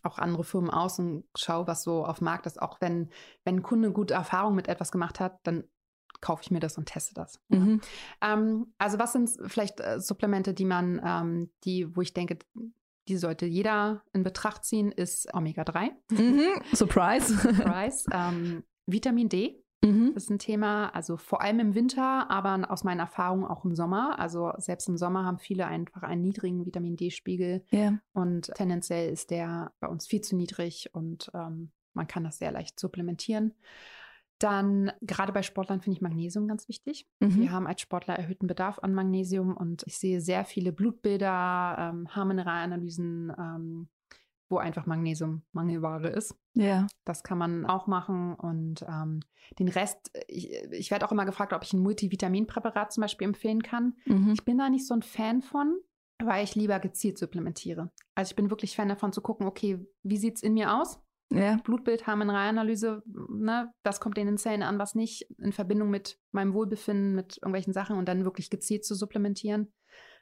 auch andere Firmen aus und schaue, was so auf dem Markt ist. Auch wenn, wenn ein Kunde gute Erfahrungen mit etwas gemacht hat, dann kaufe ich mir das und teste das. Mhm. Ähm, also was sind vielleicht äh, Supplemente, die man, ähm, die, wo ich denke, die sollte jeder in Betracht ziehen, ist Omega-3. Mhm. Surprise. Surprise. Ähm, Vitamin D. Mhm. ist ein Thema, also vor allem im Winter, aber aus meinen Erfahrungen auch im Sommer. Also selbst im Sommer haben viele einfach einen niedrigen Vitamin D-Spiegel. Yeah. Und tendenziell ist der bei uns viel zu niedrig und ähm, man kann das sehr leicht supplementieren. Dann gerade bei Sportlern finde ich Magnesium ganz wichtig. Mhm. Wir haben als Sportler erhöhten Bedarf an Magnesium und ich sehe sehr viele Blutbilder, ähm, Haarmineralanalysen, ähm, wo einfach Magnesium Mangelware ist. Ja. Das kann man auch machen und ähm, den Rest, ich, ich werde auch immer gefragt, ob ich ein Multivitaminpräparat zum Beispiel empfehlen kann. Mhm. Ich bin da nicht so ein Fan von, weil ich lieber gezielt supplementiere. Also ich bin wirklich Fan davon zu gucken, okay, wie sieht es in mir aus? Ja. Blutbild, Harnmineralanalyse, ne, das kommt in den Zellen an, was nicht, in Verbindung mit meinem Wohlbefinden, mit irgendwelchen Sachen und dann wirklich gezielt zu supplementieren,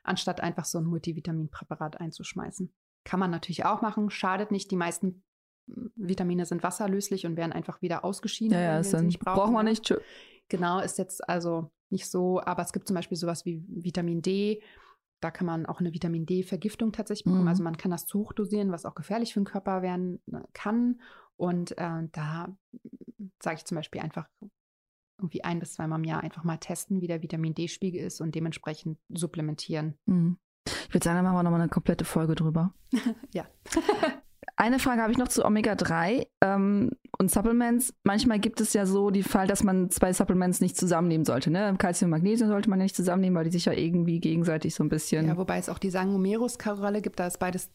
anstatt einfach so ein Multivitaminpräparat einzuschmeißen. Kann man natürlich auch machen, schadet nicht. Die meisten Vitamine sind wasserlöslich und werden einfach wieder ausgeschieden. Ja, ja, sie nicht brauchen. braucht man nicht. Genau, ist jetzt also nicht so, aber es gibt zum Beispiel sowas wie Vitamin D, da kann man auch eine Vitamin D-Vergiftung tatsächlich bekommen. Mhm. Also man kann das zu hoch dosieren, was auch gefährlich für den Körper werden ne, kann. Und äh, da sage ich zum Beispiel einfach irgendwie ein bis zweimal im Jahr einfach mal testen, wie der Vitamin D-Spiegel ist und dementsprechend supplementieren. Mhm. Ich würde sagen, dann machen wir nochmal eine komplette Folge drüber. ja. Eine Frage habe ich noch zu Omega-3 ähm, und Supplements. Manchmal gibt es ja so die Fall, dass man zwei Supplements nicht zusammennehmen sollte. Ne? Calcium und Magnesium sollte man ja nicht zusammennehmen, weil die sich ja irgendwie gegenseitig so ein bisschen. Ja, wobei es auch die Sangomerus-Karolle gibt, da ist beides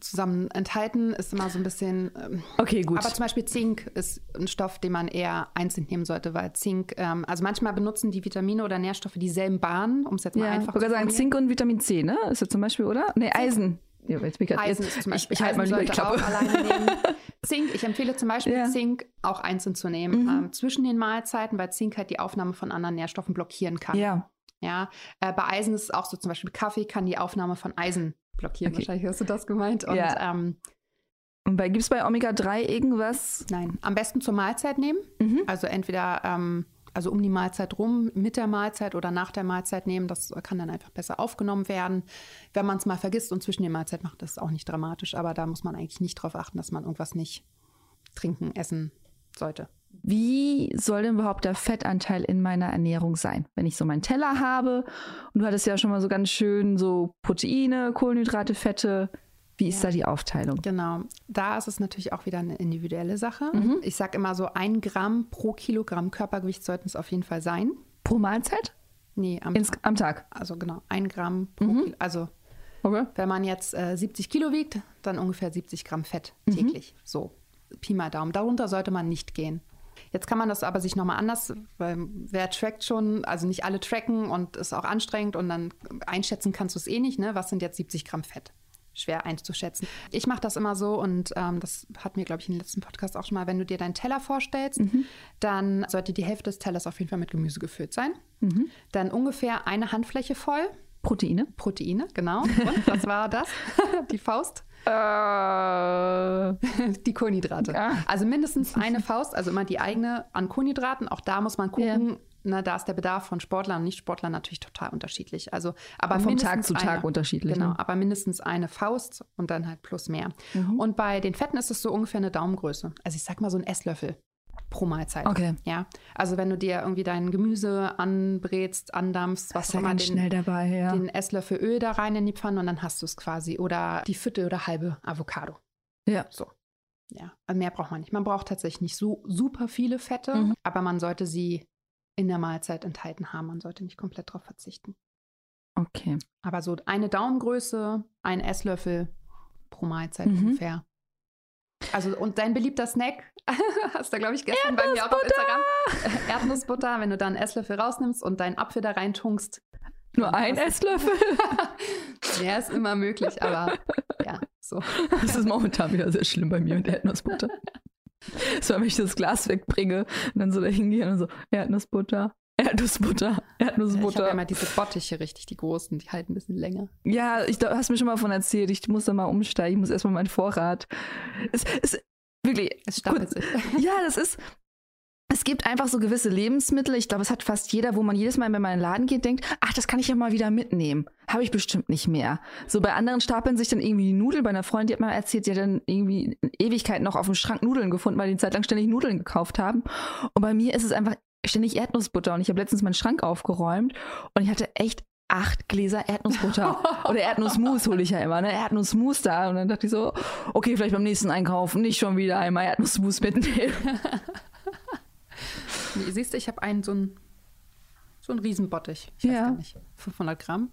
zusammen enthalten, ist immer so ein bisschen. Ähm, okay, gut. Aber zum Beispiel Zink ist ein Stoff, den man eher einzeln nehmen sollte, weil Zink, ähm, also manchmal benutzen die Vitamine oder Nährstoffe dieselben Bahnen, um es jetzt mal ja, einfach ich wollte sagen, Zink und Vitamin C, ne? Ist das zum Beispiel, oder? Nee, Eisen. Ja, jetzt bin ich Eisen jetzt, ist zum Beispiel. Ich, ich halte mal lieber die Klappe. alleine nehmen. Zink, ich empfehle zum Beispiel ja. Zink auch einzeln zu nehmen mhm. ähm, zwischen den Mahlzeiten, weil Zink halt die Aufnahme von anderen Nährstoffen blockieren kann. Ja. Ja, äh, bei Eisen ist es auch so, zum Beispiel Kaffee kann die Aufnahme von Eisen blockieren. Okay. Wahrscheinlich hast du das gemeint. Und, ja. ähm, und gibt es bei Omega-3 irgendwas? Nein, am besten zur Mahlzeit nehmen. Mhm. Also entweder ähm, also um die Mahlzeit rum, mit der Mahlzeit oder nach der Mahlzeit nehmen. Das kann dann einfach besser aufgenommen werden. Wenn man es mal vergisst und zwischen der Mahlzeit macht, das ist auch nicht dramatisch. Aber da muss man eigentlich nicht darauf achten, dass man irgendwas nicht trinken, essen sollte. Wie soll denn überhaupt der Fettanteil in meiner Ernährung sein? Wenn ich so meinen Teller habe und du hattest ja schon mal so ganz schön so Proteine, Kohlenhydrate, Fette. Wie ist ja. da die Aufteilung? Genau, da ist es natürlich auch wieder eine individuelle Sache. Mhm. Ich sage immer so ein Gramm pro Kilogramm Körpergewicht sollten es auf jeden Fall sein. Pro Mahlzeit? Nee, am, Ins, Tag. am Tag. Also genau, ein Gramm pro mhm. Kilo. Also okay. wenn man jetzt äh, 70 Kilo wiegt, dann ungefähr 70 Gramm Fett mhm. täglich. Mhm. So, Pi mal Daumen. Darunter sollte man nicht gehen. Jetzt kann man das aber sich nochmal anders, weil wer trackt schon, also nicht alle tracken und ist auch anstrengend und dann einschätzen kannst du es eh nicht, ne? Was sind jetzt 70 Gramm Fett? Schwer einzuschätzen. Ich mache das immer so und ähm, das hat mir, glaube ich, im letzten Podcast auch schon mal, wenn du dir deinen Teller vorstellst, mhm. dann sollte die Hälfte des Tellers auf jeden Fall mit Gemüse gefüllt sein. Mhm. Dann ungefähr eine Handfläche voll. Proteine. Proteine, genau. Und was war das? die Faust. Äh, die Kohlenhydrate. Ja. Also mindestens eine Faust, also immer die eigene an Kohlenhydraten. Auch da muss man gucken. Ja. Na, da ist der Bedarf von Sportlern und Nicht-Sportlern natürlich total unterschiedlich. Also, aber vom Tag zu Tag eine, unterschiedlich. Genau, ne? aber mindestens eine Faust und dann halt plus mehr. Mhm. Und bei den Fetten ist es so ungefähr eine Daumengröße. Also ich sag mal so ein Esslöffel pro Mahlzeit. Okay. Ja. Also wenn du dir irgendwie dein Gemüse anbrätst, andampfst, was auch immer, den, schnell dabei, ja. den Esslöffel Öl da rein in die Pfanne und dann hast du es quasi. Oder die Viertel oder halbe Avocado. Ja. So. Ja. Mehr braucht man nicht. Man braucht tatsächlich nicht so super viele Fette, mhm. aber man sollte sie in der Mahlzeit enthalten haben. Man sollte nicht komplett darauf verzichten. Okay. Aber so eine Daumengröße, ein Esslöffel pro Mahlzeit mhm. ungefähr. Also und dein beliebter Snack, hast du, glaube ich, gestern bei mir auch auf Instagram, äh, Erdnussbutter, wenn du dann einen Esslöffel rausnimmst und deinen Apfel da reintunkst. Nur ein Esslöffel? ja, ist immer möglich, aber ja, so. Das ist momentan wieder sehr schlimm bei mir mit Erdnussbutter. So, wenn ich das Glas wegbringe und dann so da hingehe und so, Erdnussbutter, Erdnussbutter, Erdnussbutter. Ich habe ja immer diese Bottiche richtig, die großen, die halten ein bisschen länger. Ja, ich, du hast mir schon mal von erzählt, ich muss da mal umsteigen, ich muss erstmal meinen Vorrat. Es, es, wirklich. Es stapelt sich. Ja, das ist, es gibt einfach so gewisse Lebensmittel, ich glaube, es hat fast jeder, wo man jedes Mal, wenn man in den Laden geht, denkt, ach, das kann ich ja mal wieder mitnehmen. Habe ich bestimmt nicht mehr. So bei anderen stapeln sich dann irgendwie die Nudeln. Bei einer Freundin, die hat mal erzählt, sie hat dann irgendwie in Ewigkeit noch auf dem Schrank Nudeln gefunden, weil die eine Zeit lang ständig Nudeln gekauft haben. Und bei mir ist es einfach ständig Erdnussbutter. Und ich habe letztens meinen Schrank aufgeräumt und ich hatte echt acht Gläser Erdnussbutter. Oder Erdnussmus hole ich ja immer, ne? Erdnussmus da. Und dann dachte ich so, okay, vielleicht beim nächsten Einkaufen nicht schon wieder einmal Erdnussmus mitnehmen. Nee, siehst du, ich habe einen so einen, so einen Riesenbottich. Ich weiß ja. gar nicht. 500 Gramm.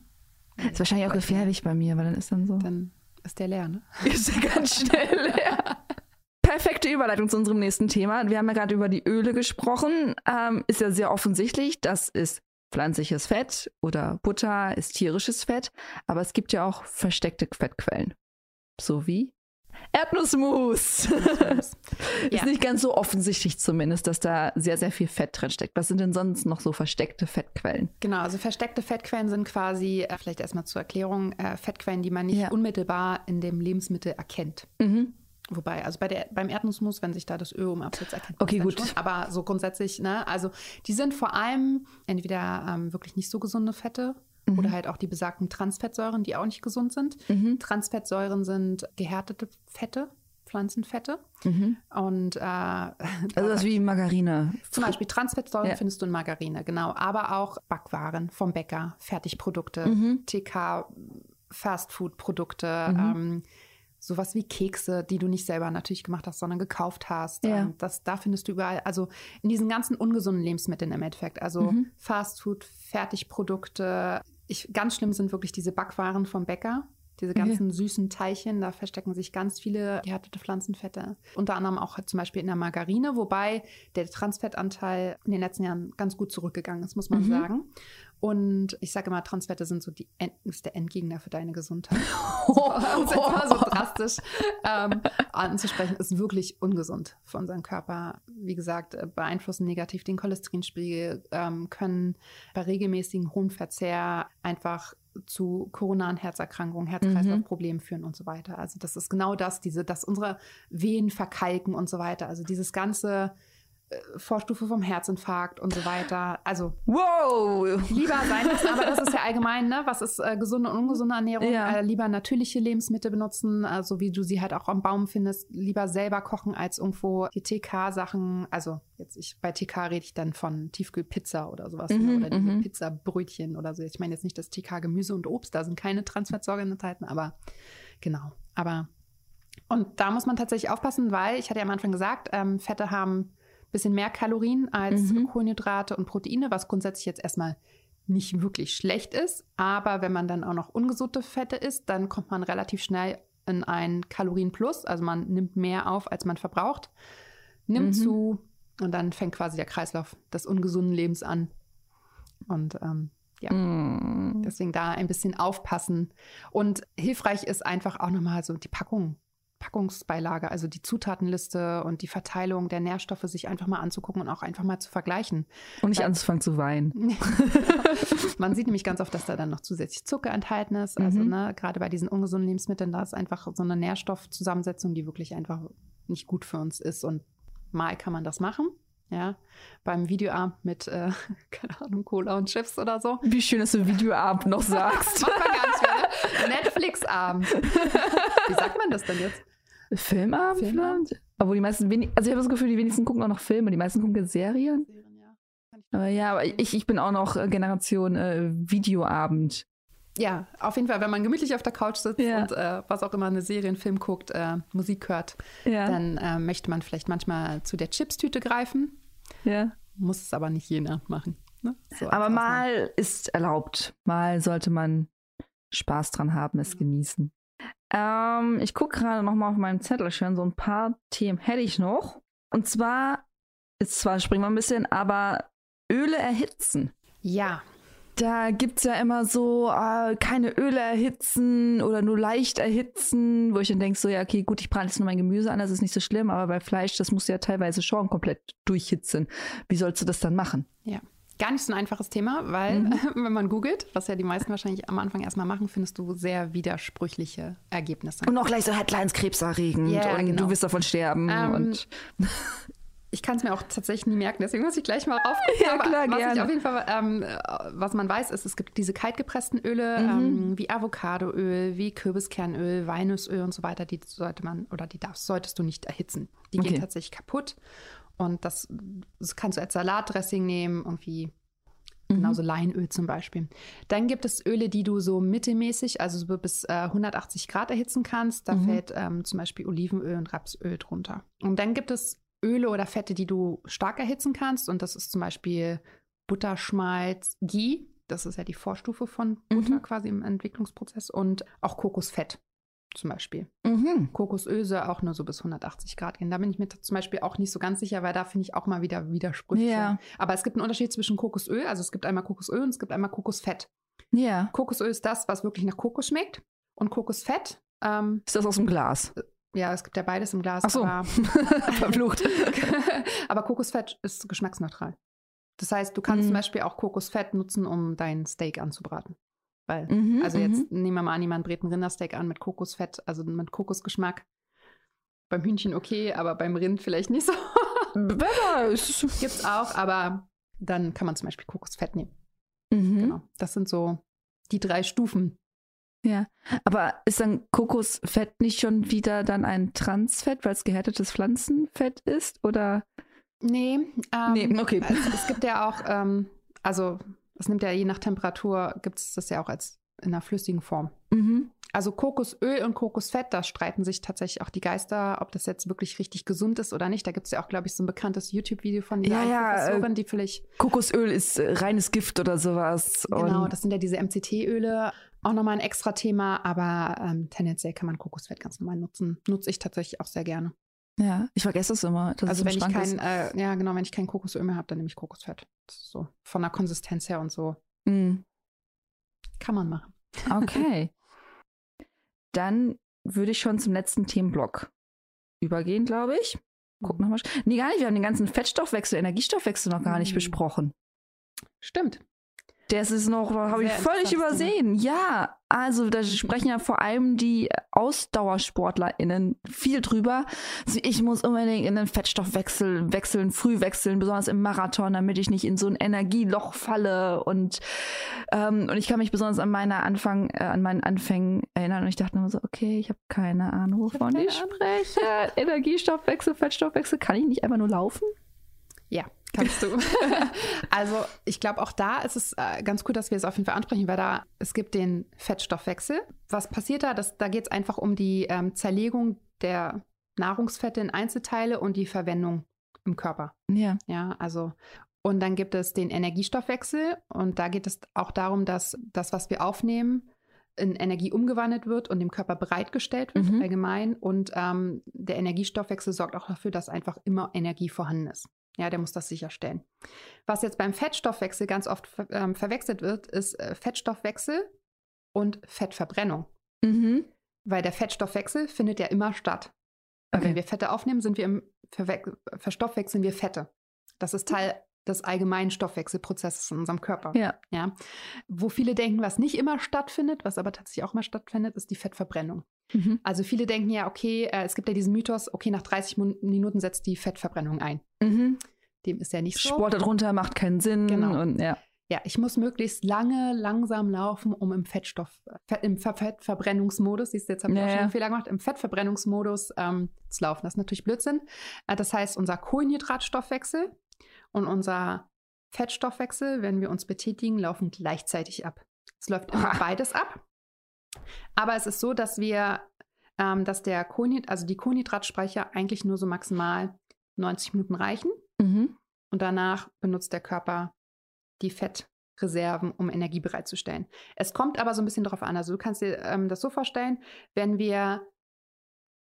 Das ist wahrscheinlich auch gefährlich bei mir, weil dann ist dann so. Dann ist der leer, ne? Ist der ganz schnell leer. Perfekte Überleitung zu unserem nächsten Thema. Wir haben ja gerade über die Öle gesprochen. Ähm, ist ja sehr offensichtlich, das ist pflanzliches Fett oder Butter ist tierisches Fett. Aber es gibt ja auch versteckte Fettquellen. So wie Erdnussmus. Ist ja. nicht ganz so offensichtlich zumindest, dass da sehr, sehr viel Fett drin steckt. Was sind denn sonst noch so versteckte Fettquellen? Genau, also versteckte Fettquellen sind quasi, äh, vielleicht erstmal zur Erklärung, äh, Fettquellen, die man nicht ja. unmittelbar in dem Lebensmittel erkennt. Mhm. Wobei, also bei der, beim Erdnussmus, wenn sich da das Öl um absetzt, erkennt man Okay, gut. Schon. Aber so grundsätzlich, ne, also die sind vor allem entweder ähm, wirklich nicht so gesunde Fette Mhm. Oder halt auch die besagten Transfettsäuren, die auch nicht gesund sind. Mhm. Transfettsäuren sind gehärtete Fette, Pflanzenfette. Mhm. Und äh, also das wie Margarine. Zum Beispiel Transfettsäuren ja. findest du in Margarine, genau. Aber auch Backwaren vom Bäcker, Fertigprodukte, mhm. TK, Fastfood-Produkte, mhm. ähm, sowas wie Kekse, die du nicht selber natürlich gemacht hast, sondern gekauft hast. Ja. Ähm, das, da findest du überall, also in diesen ganzen ungesunden Lebensmitteln im Endeffekt. Also mhm. Fastfood, Fertigprodukte, ich, ganz schlimm sind wirklich diese Backwaren vom Bäcker. Diese ganzen ja. süßen Teilchen, da verstecken sich ganz viele gehärtete Pflanzenfette. Unter anderem auch zum Beispiel in der Margarine, wobei der Transfettanteil in den letzten Jahren ganz gut zurückgegangen ist, muss man mhm. sagen. Und ich sage immer, Transfette sind so die End ist der Endgegner für deine Gesundheit. Oh. um so drastisch ähm, anzusprechen, ist wirklich ungesund für unseren Körper. Wie gesagt, äh, beeinflussen negativ den Cholesterinspiegel, ähm, können bei regelmäßigen hohen Verzehr einfach zu koronaren Herzerkrankungen, Herz-Kreislauf-Problemen mhm. führen und so weiter. Also das ist genau das, diese, dass unsere Venen verkalken und so weiter. Also dieses ganze Vorstufe vom Herzinfarkt und so weiter. Also wow. lieber sein lassen, aber das ist ja allgemein, ne? Was ist äh, gesunde und ungesunde Ernährung? Ja. Äh, lieber natürliche Lebensmittel benutzen, also wie du sie halt auch am Baum findest. Lieber selber kochen als irgendwo die TK-Sachen. Also jetzt ich bei TK rede ich dann von Tiefkühlpizza oder sowas ne? mhm, oder diese mhm. Pizzabrötchen oder so. Ich meine jetzt nicht das TK Gemüse und Obst, da sind keine Transfettsäuren enthalten, aber genau. Aber und da muss man tatsächlich aufpassen, weil ich hatte ja am Anfang gesagt, ähm, Fette haben bisschen mehr Kalorien als mhm. Kohlenhydrate und Proteine, was grundsätzlich jetzt erstmal nicht wirklich schlecht ist. Aber wenn man dann auch noch ungesunde Fette isst, dann kommt man relativ schnell in ein Kalorienplus. Also man nimmt mehr auf, als man verbraucht, nimmt mhm. zu und dann fängt quasi der Kreislauf des ungesunden Lebens an. Und ähm, ja, mm. deswegen da ein bisschen aufpassen. Und hilfreich ist einfach auch nochmal so die Packung Packungsbeilage, also die Zutatenliste und die Verteilung der Nährstoffe sich einfach mal anzugucken und auch einfach mal zu vergleichen. Und nicht Weil, anzufangen zu weinen. Man sieht nämlich ganz oft, dass da dann noch zusätzlich Zucker enthalten ist. Also mhm. ne, gerade bei diesen ungesunden Lebensmitteln, da ist einfach so eine Nährstoffzusammensetzung, die wirklich einfach nicht gut für uns ist. Und mal kann man das machen. Ja, beim Videoabend mit, äh, keine Ahnung, Cola und Chips oder so. Wie schön, dass du Videoabend noch sagst. Netflix-Abend. Wie sagt man das denn jetzt? Filmabend? Filmabend? Aber die meisten, wenig, also ich habe das Gefühl, die wenigsten gucken auch noch Filme, die meisten gucken Serien. Serien ja. Aber ja, aber ich, ich bin auch noch äh, Generation äh, Videoabend. Ja, auf jeden Fall, wenn man gemütlich auf der Couch sitzt ja. und äh, was auch immer, eine Serie, einen Film guckt, äh, Musik hört, ja. dann äh, möchte man vielleicht manchmal zu der Chipstüte greifen. Ja. Muss es aber nicht jeder machen. Ne? So aber mal ist erlaubt. Mal sollte man Spaß dran haben, es genießen. Ähm, ich gucke gerade noch mal auf meinem Zettelchen, so ein paar Themen hätte ich noch. Und zwar, jetzt zwar springen wir ein bisschen, aber Öle erhitzen. Ja. Da gibt es ja immer so, äh, keine Öle erhitzen oder nur leicht erhitzen, wo ich dann denke, so, ja, okay, gut, ich brate jetzt nur mein Gemüse an, das ist nicht so schlimm, aber bei Fleisch, das musst du ja teilweise schon komplett durchhitzen. Wie sollst du das dann machen? Ja. Gar nicht so ein einfaches Thema, weil mhm. wenn man googelt, was ja die meisten wahrscheinlich am Anfang erstmal machen, findest du sehr widersprüchliche Ergebnisse. Und auch gleich so Headlines krebserregend yeah, und genau. du wirst davon sterben. Ähm, und ich kann es mir auch tatsächlich nie merken, deswegen muss ich gleich mal raufgucken. ja, klar, was gerne. auf jeden Fall, ähm, was man weiß, ist, es gibt diese kaltgepressten Öle mhm. ähm, wie Avocadoöl, wie Kürbiskernöl, Walnussöl und so weiter. Die sollte man oder die darfst, solltest du nicht erhitzen. Die okay. gehen tatsächlich kaputt. Und das, das kannst du als Salatdressing nehmen, irgendwie mhm. genauso Leinöl zum Beispiel. Dann gibt es Öle, die du so mittelmäßig, also so bis äh, 180 Grad erhitzen kannst. Da mhm. fällt ähm, zum Beispiel Olivenöl und Rapsöl drunter. Und dann gibt es Öle oder Fette, die du stark erhitzen kannst. Und das ist zum Beispiel Butterschmalz, Ghee. Das ist ja die Vorstufe von Butter mhm. quasi im Entwicklungsprozess. Und auch Kokosfett zum Beispiel. Mhm. Kokosöl soll auch nur so bis 180 Grad gehen. Da bin ich mir zum Beispiel auch nicht so ganz sicher, weil da finde ich auch mal wieder Widersprüche. Ja. Aber es gibt einen Unterschied zwischen Kokosöl, also es gibt einmal Kokosöl und es gibt einmal Kokosfett. Ja. Kokosöl ist das, was wirklich nach Kokos schmeckt. Und Kokosfett ähm, ist das aus dem Glas. Äh, ja, es gibt ja beides im Glas. Ach so. Aber, Verflucht. aber Kokosfett ist geschmacksneutral. Das heißt, du kannst mhm. zum Beispiel auch Kokosfett nutzen, um dein Steak anzubraten. Weil, mhm, also jetzt mhm. nehmen wir mal an, jemand brät ein Rindersteak an mit Kokosfett, also mit Kokosgeschmack. Beim Hühnchen okay, aber beim Rind vielleicht nicht so. Gibt's auch, aber dann kann man zum Beispiel Kokosfett nehmen. Mhm. Genau. Das sind so die drei Stufen. Ja, aber ist dann Kokosfett nicht schon wieder dann ein Transfett, weil es gehärtetes Pflanzenfett ist? Oder? Nee, ähm, nee okay. Es, es, gibt ja auch, ähm, also das nimmt ja je nach Temperatur, gibt es das ja auch als in einer flüssigen Form. Mhm. Also Kokosöl und Kokosfett, da streiten sich tatsächlich auch die Geister, ob das jetzt wirklich richtig gesund ist oder nicht. Da gibt es ja auch, glaube ich, so ein bekanntes YouTube-Video von dieser ja, ja, Professorin, die vielleicht. Kokosöl ist äh, reines Gift oder sowas. Genau, das sind ja diese MCT-Öle. Auch nochmal ein extra Thema, aber ähm, tendenziell kann man Kokosfett ganz normal nutzen. Nutze ich tatsächlich auch sehr gerne. Ja, ich vergesse es immer. also wenn ich kein, äh, ja genau, wenn ich kein Kokosöl mehr habe, dann nehme ich Kokosfett. so von der Konsistenz her und so. Mm. Kann man machen. Okay. Dann würde ich schon zum letzten Themenblock übergehen, glaube ich. Guck nochmal. Nee, gar nicht. Wir haben den ganzen Fettstoffwechsel, Energiestoffwechsel noch gar nicht mhm. besprochen. Stimmt. Das ist noch, habe ich völlig übersehen. Ja, also da sprechen ja vor allem die AusdauersportlerInnen viel drüber. Also ich muss unbedingt in den Fettstoffwechsel wechseln, früh wechseln, besonders im Marathon, damit ich nicht in so ein Energieloch falle. Und, ähm, und ich kann mich besonders an meine Anfang, äh, an meinen Anfängen erinnern. Und ich dachte immer so, okay, ich habe keine Ahnung, wovon ich, ich spreche. Energiestoffwechsel, Fettstoffwechsel, kann ich nicht einfach nur laufen? Ja, kannst du. also ich glaube, auch da ist es äh, ganz cool, dass wir es auf jeden Fall ansprechen, weil da es gibt den Fettstoffwechsel. Was passiert da? Das, da geht es einfach um die ähm, Zerlegung der Nahrungsfette in Einzelteile und die Verwendung im Körper. Ja. Ja, also und dann gibt es den Energiestoffwechsel und da geht es auch darum, dass das, was wir aufnehmen, in Energie umgewandelt wird und dem Körper bereitgestellt wird mhm. allgemein. Und ähm, der Energiestoffwechsel sorgt auch dafür, dass einfach immer Energie vorhanden ist. Ja, der muss das sicherstellen. Was jetzt beim Fettstoffwechsel ganz oft ähm, verwechselt wird, ist äh, Fettstoffwechsel und Fettverbrennung. Mhm. Weil der Fettstoffwechsel findet ja immer statt. Okay. Wenn wir Fette aufnehmen, sind wir im Verwe verstoffwechseln wir Fette. Das ist Teil des allgemeinen Stoffwechselprozesses in unserem Körper. Ja. ja. Wo viele denken, was nicht immer stattfindet, was aber tatsächlich auch mal stattfindet, ist die Fettverbrennung. Mhm. Also viele denken ja, okay, äh, es gibt ja diesen Mythos, okay, nach 30 Minuten setzt die Fettverbrennung ein. Mhm. Dem ist ja nicht so. Sport darunter macht keinen Sinn. Genau. Und, ja. ja, ich muss möglichst lange, langsam laufen, um im Fettstoff, im Fettverbrennungsmodus, siehst du, jetzt habe ich ja, auch schon einen Fehler gemacht, im Fettverbrennungsmodus ähm, zu laufen. Das ist natürlich Blödsinn. Äh, das heißt, unser Kohlenhydratstoffwechsel und unser Fettstoffwechsel, wenn wir uns betätigen, laufen gleichzeitig ab. Es läuft immer beides ab. Aber es ist so, dass wir, ähm, dass der Kohlenhydrat, also die Kohlenhydratspeicher eigentlich nur so maximal 90 Minuten reichen. Mhm. Und danach benutzt der Körper die Fettreserven, um Energie bereitzustellen. Es kommt aber so ein bisschen darauf an. Also du kannst dir ähm, das so vorstellen, wenn wir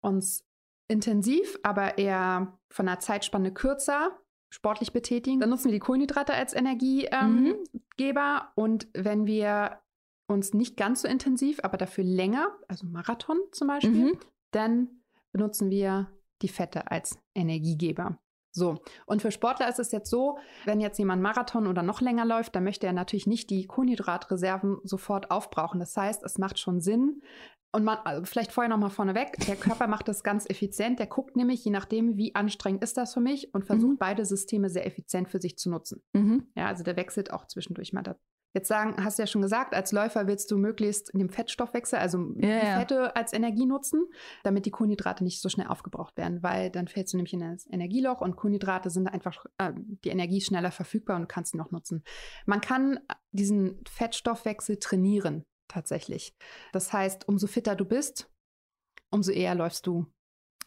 uns intensiv, aber eher von der Zeitspanne kürzer sportlich betätigen, dann nutzen wir die Kohlenhydrate als Energiegeber. Ähm, mhm. Und wenn wir uns nicht ganz so intensiv, aber dafür länger, also Marathon zum Beispiel, mhm. dann benutzen wir die Fette als Energiegeber. So, und für Sportler ist es jetzt so, wenn jetzt jemand Marathon oder noch länger läuft, dann möchte er natürlich nicht die Kohlenhydratreserven sofort aufbrauchen. Das heißt, es macht schon Sinn, und man, also vielleicht vorher nochmal vorneweg, der Körper macht das ganz effizient. Der guckt nämlich, je nachdem, wie anstrengend ist das für mich und versucht mhm. beide Systeme sehr effizient für sich zu nutzen. Mhm. Ja, also der wechselt auch zwischendurch mal Jetzt sagen, hast du ja schon gesagt, als Läufer willst du möglichst in dem Fettstoffwechsel, also ja, die Fette als Energie nutzen, damit die Kohlenhydrate nicht so schnell aufgebraucht werden, weil dann fällst du nämlich in das Energieloch und Kohlenhydrate sind einfach äh, die Energie schneller verfügbar und kannst sie noch nutzen. Man kann diesen Fettstoffwechsel trainieren tatsächlich. Das heißt, umso fitter du bist, umso eher läufst du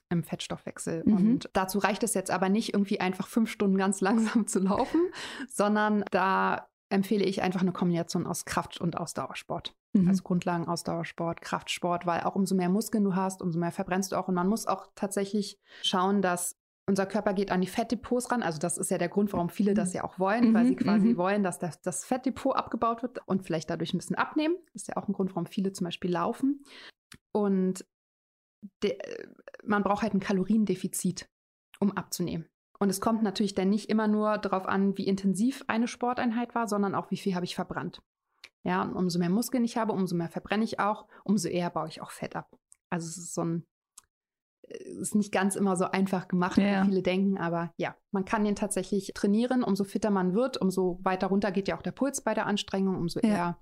im Fettstoffwechsel. Mhm. Und dazu reicht es jetzt aber nicht, irgendwie einfach fünf Stunden ganz langsam zu laufen, sondern da empfehle ich einfach eine Kombination aus Kraft- und Ausdauersport. Mhm. Also Grundlagen Ausdauersport, Kraftsport, weil auch umso mehr Muskeln du hast, umso mehr verbrennst du auch. Und man muss auch tatsächlich schauen, dass unser Körper geht an die Fettdepots ran. Also das ist ja der Grund, warum viele das ja auch wollen, mhm. weil sie quasi mhm. wollen, dass das, das Fettdepot abgebaut wird und vielleicht dadurch ein bisschen abnehmen. Das ist ja auch ein Grund, warum viele zum Beispiel laufen. Und man braucht halt ein Kaloriendefizit, um abzunehmen. Und es kommt natürlich dann nicht immer nur darauf an, wie intensiv eine Sporteinheit war, sondern auch, wie viel habe ich verbrannt. Ja, und umso mehr Muskeln ich habe, umso mehr verbrenne ich auch, umso eher baue ich auch Fett ab. Also es ist so ein, ist nicht ganz immer so einfach gemacht, ja. wie viele denken, aber ja, man kann den tatsächlich trainieren. Umso fitter man wird, umso weiter runter geht ja auch der Puls bei der Anstrengung, umso ja. eher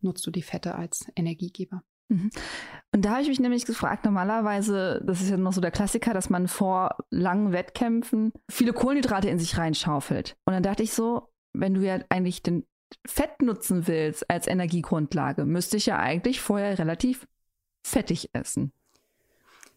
nutzt du die Fette als Energiegeber. Mhm. Und da habe ich mich nämlich gefragt, normalerweise, das ist ja noch so der Klassiker, dass man vor langen Wettkämpfen viele Kohlenhydrate in sich reinschaufelt. Und dann dachte ich so, wenn du ja eigentlich den Fett nutzen willst als Energiegrundlage, müsste ich ja eigentlich vorher relativ fettig essen.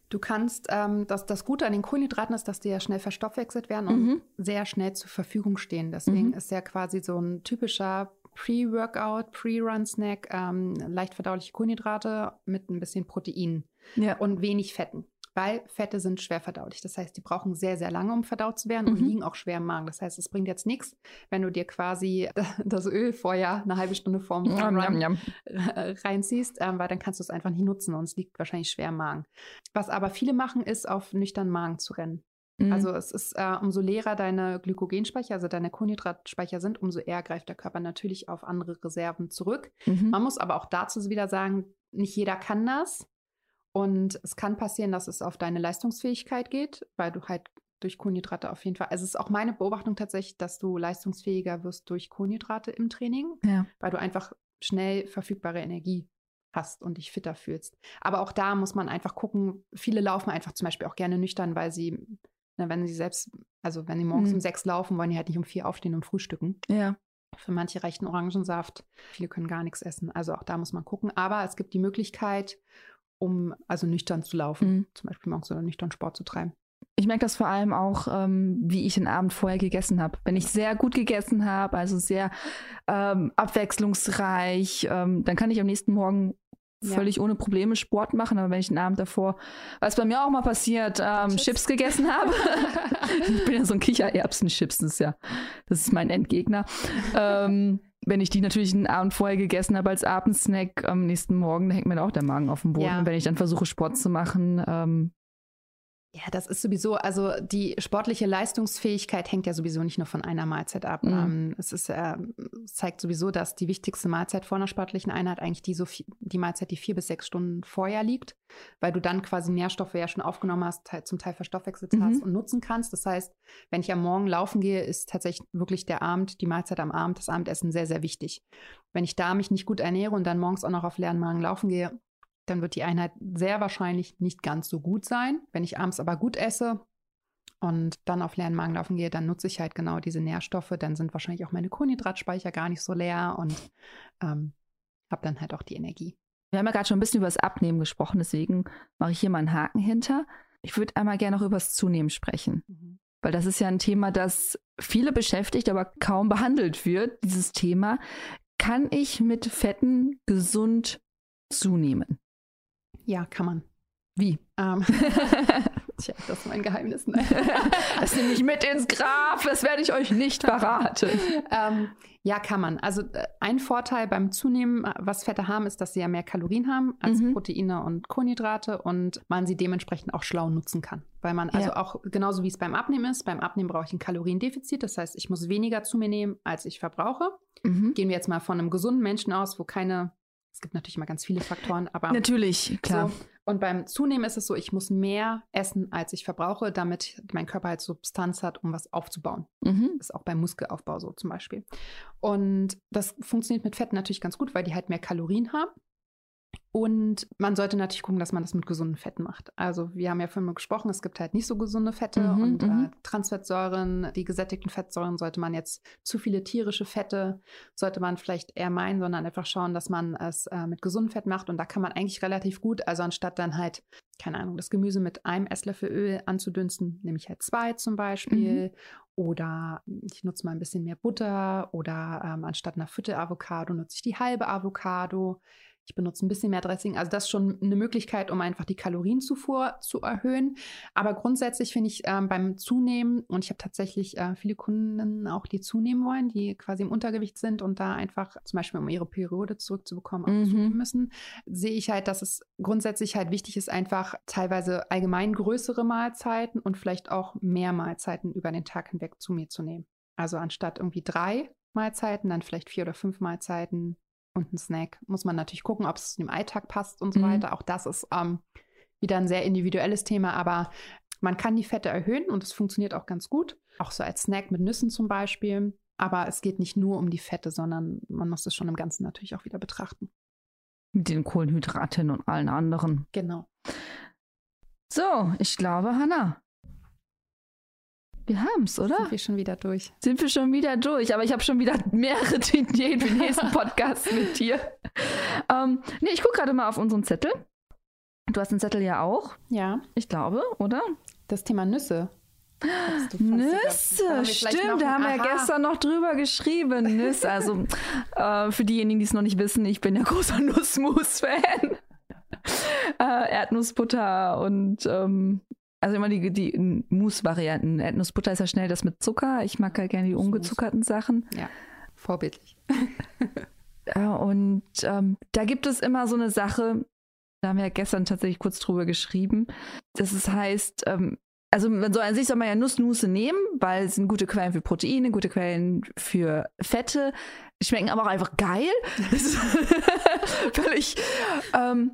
Du kannst, ähm, das, das Gute an den Kohlenhydraten ist, dass die ja schnell verstoffwechselt werden und Mhm. sehr schnell zur Verfügung stehen. Deswegen Mhm. ist ja quasi so ein typischer Pre-Workout, Pre-Run-Snack, ähm, leicht verdauliche Kohlenhydrate mit ein bisschen Protein Ja. und wenig Fetten. Weil Fette sind schwer verdaulich. Das heißt, die brauchen sehr, sehr lange, um verdaut zu werden und Mhm. liegen auch schwer im Magen. Das heißt, es bringt jetzt nichts, wenn du dir quasi das Öl vorher eine halbe Stunde vorm Run njam. äh, reinziehst, ähm, weil dann kannst du es einfach nicht nutzen und es liegt wahrscheinlich schwer im Magen. Was aber viele machen, ist auf nüchternen Magen zu rennen. Mhm. Also es ist, äh, umso leerer deine Glykogenspeicher, also deine Kohlenhydratspeicher sind, umso eher greift der Körper natürlich auf andere Reserven zurück. Mhm. Man muss aber auch dazu wieder sagen, nicht jeder kann das. Und es kann passieren, dass es auf deine Leistungsfähigkeit geht, weil du halt durch Kohlenhydrate auf jeden Fall. Also es ist auch meine Beobachtung tatsächlich, dass du leistungsfähiger wirst durch Kohlenhydrate im Training Ja. weil du einfach schnell verfügbare Energie hast und dich fitter fühlst. Aber auch da muss man einfach gucken, viele laufen einfach zum Beispiel auch gerne nüchtern, weil sie, na, wenn sie selbst, also wenn sie morgens Mhm. um sechs laufen, wollen die halt nicht um vier aufstehen und frühstücken. ja. Für manche reicht ein Orangensaft, viele können gar nichts essen. Also auch da muss man gucken. Aber es gibt die Möglichkeit, um also nüchtern zu laufen, Mhm. zum Beispiel morgens oder nüchtern Sport zu treiben. Ich merke das vor allem auch, ähm, wie ich den Abend vorher gegessen habe. Wenn ich sehr gut gegessen habe, also sehr ähm, abwechslungsreich, ähm, dann kann ich am nächsten Morgen Ja. völlig ohne Probleme Sport machen. Aber wenn ich den Abend davor, was bei mir auch mal passiert, ähm, Chips. Chips. gegessen habe, ich bin ja so ein Kichererbsen-Chips, das ist ja, das ist mein Endgegner. ähm, wenn ich die natürlich den Abend vorher gegessen habe als Abendsnack, am nächsten Morgen hängt mir da auch der Magen auf dem Boden. Ja. Und wenn ich dann versuche, Sport zu machen, ähm, Ja, das ist sowieso, also die sportliche Leistungsfähigkeit hängt ja sowieso nicht nur von einer Mahlzeit ab. Mhm. Ähm, es ist, äh, es zeigt sowieso, dass die wichtigste Mahlzeit vor einer sportlichen Einheit eigentlich die, so vi- die Mahlzeit, die vier bis sechs Stunden vorher liegt, weil du dann quasi Nährstoffe ja schon aufgenommen hast, zum Teil verstoffwechselt Mhm. hast und nutzen kannst. Das heißt, wenn ich am Morgen laufen gehe, ist tatsächlich wirklich der Abend, die Mahlzeit am Abend, das Abendessen sehr, sehr wichtig. Wenn ich da mich nicht gut ernähre und dann morgens auch noch auf leeren Magen laufen gehe, dann wird die Einheit sehr wahrscheinlich nicht ganz so gut sein. Wenn ich abends aber gut esse und dann auf leeren Magen laufen gehe, dann nutze ich halt genau diese Nährstoffe. Dann sind wahrscheinlich auch meine Kohlenhydratspeicher gar nicht so leer und ähm, habe dann halt auch die Energie. Wir haben ja gerade schon ein bisschen über das Abnehmen gesprochen, deswegen mache ich hier mal einen Haken hinter. Ich würde einmal gerne noch über das Zunehmen sprechen, weil das ist ja ein Thema, das viele beschäftigt, aber kaum behandelt wird, dieses Thema. Kann ich mit Fetten gesund zunehmen? Ja, kann man. Wie? Ähm, tja, das ist mein Geheimnis. Nein. Das nehme ich mit ins Grab, das werde ich euch nicht verraten. ähm, ja, kann man. Also äh, ein Vorteil beim Zunehmen, äh, was Fette haben, ist, dass sie ja mehr Kalorien haben als Mhm. Proteine und Kohlenhydrate und man sie dementsprechend auch schlau nutzen kann. Weil man also Ja. auch genauso wie es beim Abnehmen ist, beim Abnehmen brauche ich ein Kaloriendefizit. Das heißt, ich muss weniger zu mir nehmen, als ich verbrauche. Mhm. Gehen wir jetzt mal von einem gesunden Menschen aus, wo keine, es gibt natürlich mal ganz viele Faktoren, aber Natürlich, klar. so. Und beim Zunehmen ist es so, ich muss mehr essen, als ich verbrauche, damit mein Körper halt Substanz hat, um was aufzubauen. Mhm. Ist auch beim Muskelaufbau so zum Beispiel. Und das funktioniert mit Fetten natürlich ganz gut, weil die halt mehr Kalorien haben. Und man sollte natürlich gucken, dass man das mit gesunden Fetten macht. Also wir haben ja vorhin mal gesprochen, es gibt halt nicht so gesunde Fette Mhm, und äh, mhm. Transfettsäuren, die gesättigten Fettsäuren sollte man jetzt zu viele tierische Fette, sollte man vielleicht eher meinen, sondern einfach schauen, dass man es äh, mit gesundem Fett macht. Und da kann man eigentlich relativ gut, also anstatt dann halt, keine Ahnung, das Gemüse mit einem Esslöffel Öl anzudünsten, nehme ich halt zwei zum Beispiel. Oder ich nutze mal ein bisschen mehr Butter oder ähm, anstatt einer Viertel-Avocado nutze ich die halbe Avocado. Ich benutze ein bisschen mehr Dressing. Also das ist schon eine Möglichkeit, um einfach die Kalorienzufuhr zu erhöhen. Aber grundsätzlich finde ich ähm, beim Zunehmen, und ich habe tatsächlich äh, viele Kunden auch, die zunehmen wollen, die quasi im Untergewicht sind und da einfach zum Beispiel, um ihre Periode zurückzubekommen, auch Mhm. zunehmen müssen, sehe ich halt, dass es grundsätzlich halt wichtig ist, einfach teilweise allgemein größere Mahlzeiten und vielleicht auch mehr Mahlzeiten über den Tag hinweg zu mir zu nehmen. Also anstatt irgendwie drei Mahlzeiten, dann vielleicht vier oder fünf Mahlzeiten und ein Snack. Muss man natürlich gucken, ob es im Alltag passt und so Mhm. weiter. Auch das ist ähm, wieder ein sehr individuelles Thema, aber man kann die Fette erhöhen und es funktioniert auch ganz gut. Auch so als Snack mit Nüssen zum Beispiel. Aber es geht nicht nur um die Fette, sondern man muss es schon im Ganzen natürlich auch wieder betrachten. Mit den Kohlenhydraten und allen anderen. Genau. So, ich glaube, Hanna, Wir haben es, oder? Sind wir schon wieder durch? Sind wir schon wieder durch? Aber ich habe schon wieder mehrere Ideen für den nächsten Podcast mit dir. Ähm, nee, ich gucke gerade mal auf unseren Zettel. Du hast den Zettel ja auch. Ja. Ich glaube, oder? Das Thema Nüsse. Nüsse, stimmt, da haben wir ja gestern noch drüber geschrieben. Nüsse, also äh, für diejenigen, die es noch nicht wissen, ich bin ja großer Nussmus-Fan. äh, Erdnussbutter und ähm, also immer die, die Mousse-Varianten. Erdnussbutter ist ja schnell das mit Zucker. Ich mag halt gerne die ungezuckerten Sachen. Ja, vorbildlich. und ähm, da gibt es immer so eine Sache, da haben wir ja gestern tatsächlich kurz drüber geschrieben. Das ist, heißt, ähm, also man soll an sich soll man ja Nussnusse nehmen, weil es sind gute Quellen für Proteine, gute Quellen für Fette. Schmecken aber auch einfach geil. völlig. Ähm,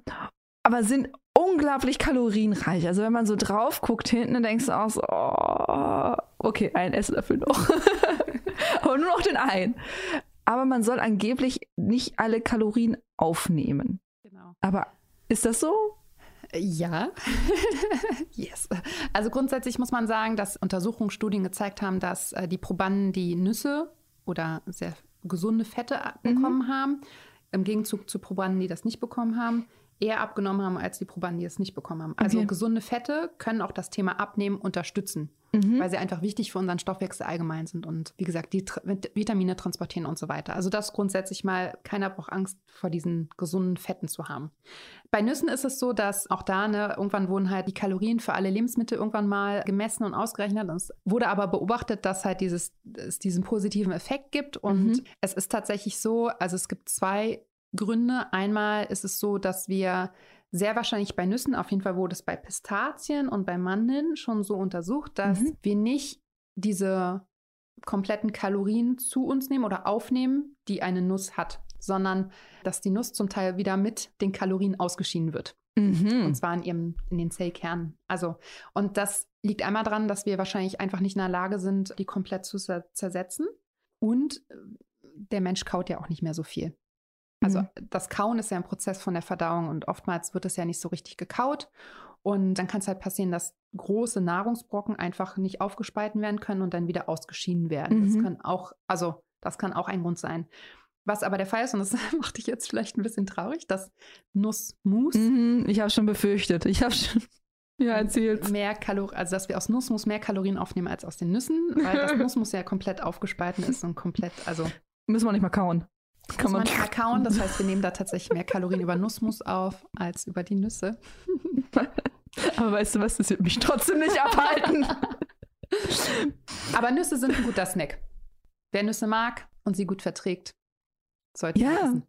aber sind unglaublich kalorienreich. Also wenn man so drauf guckt hinten, dann denkst du auch so, oh, okay, ein Esslöffel noch. aber nur noch den einen. Aber man soll angeblich nicht alle Kalorien aufnehmen. Genau. Aber ist das so? Ja, yes. Also grundsätzlich muss man sagen, dass Untersuchungsstudien gezeigt haben, dass äh, die Probanden, die Nüsse oder sehr gesunde Fette mhm. bekommen haben, im Gegenzug zu Probanden, die das nicht bekommen haben, eher abgenommen haben als die Probanden, die es nicht bekommen haben. Also okay. gesunde Fette können auch das Thema Abnehmen unterstützen, mhm. weil sie einfach wichtig für unseren Stoffwechsel allgemein sind und wie gesagt, die Tra Vitamine transportieren und so weiter. Also das grundsätzlich mal, keiner braucht Angst vor diesen gesunden Fetten zu haben. Bei Nüssen ist es so, dass auch da ne, irgendwann wurden halt die Kalorien für alle Lebensmittel irgendwann mal gemessen und ausgerechnet. Es wurde aber beobachtet, dass halt dieses, es diesen positiven Effekt gibt und mhm. es ist tatsächlich so, also es gibt zwei Gründe. Einmal ist es so, dass wir sehr wahrscheinlich bei Nüssen, auf jeden Fall wurde es bei Pistazien und bei Mandeln schon so untersucht, dass mhm. wir nicht diese kompletten Kalorien zu uns nehmen oder aufnehmen, die eine Nuss hat, sondern dass die Nuss zum Teil wieder mit den Kalorien ausgeschieden wird. Mhm. Und zwar in, ihrem, in den Zellkernen. Also, und das liegt einmal daran, dass wir wahrscheinlich einfach nicht in der Lage sind, die komplett zu zersetzen. Und äh, der Mensch kaut ja auch nicht mehr so viel. Also mhm. das Kauen ist ja ein Prozess von der Verdauung und oftmals wird es ja nicht so richtig gekaut. Und dann kann es halt passieren, dass große Nahrungsbrocken einfach nicht aufgespalten werden können und dann wieder ausgeschieden werden. Mhm. Das kann auch, also das kann auch ein Grund sein. Was aber der Fall ist, und das macht dich jetzt vielleicht ein bisschen traurig, dass Nussmus. Mhm, ich habe schon befürchtet. Ich habe schon. Ja, erzählt. Mehr Kalorien, also dass wir aus Nussmus mehr Kalorien aufnehmen als aus den Nüssen, weil das Nussmus ja komplett aufgespalten ist und komplett, also. Müssen wir nicht mal kauen. Kann man nicht kauen. Das heißt, wir nehmen da tatsächlich mehr Kalorien über Nussmus auf als über die Nüsse. Aber weißt du was, das wird mich trotzdem nicht abhalten. Aber Nüsse sind ein guter Snack. Wer Nüsse mag und sie gut verträgt, sollte ja. essen.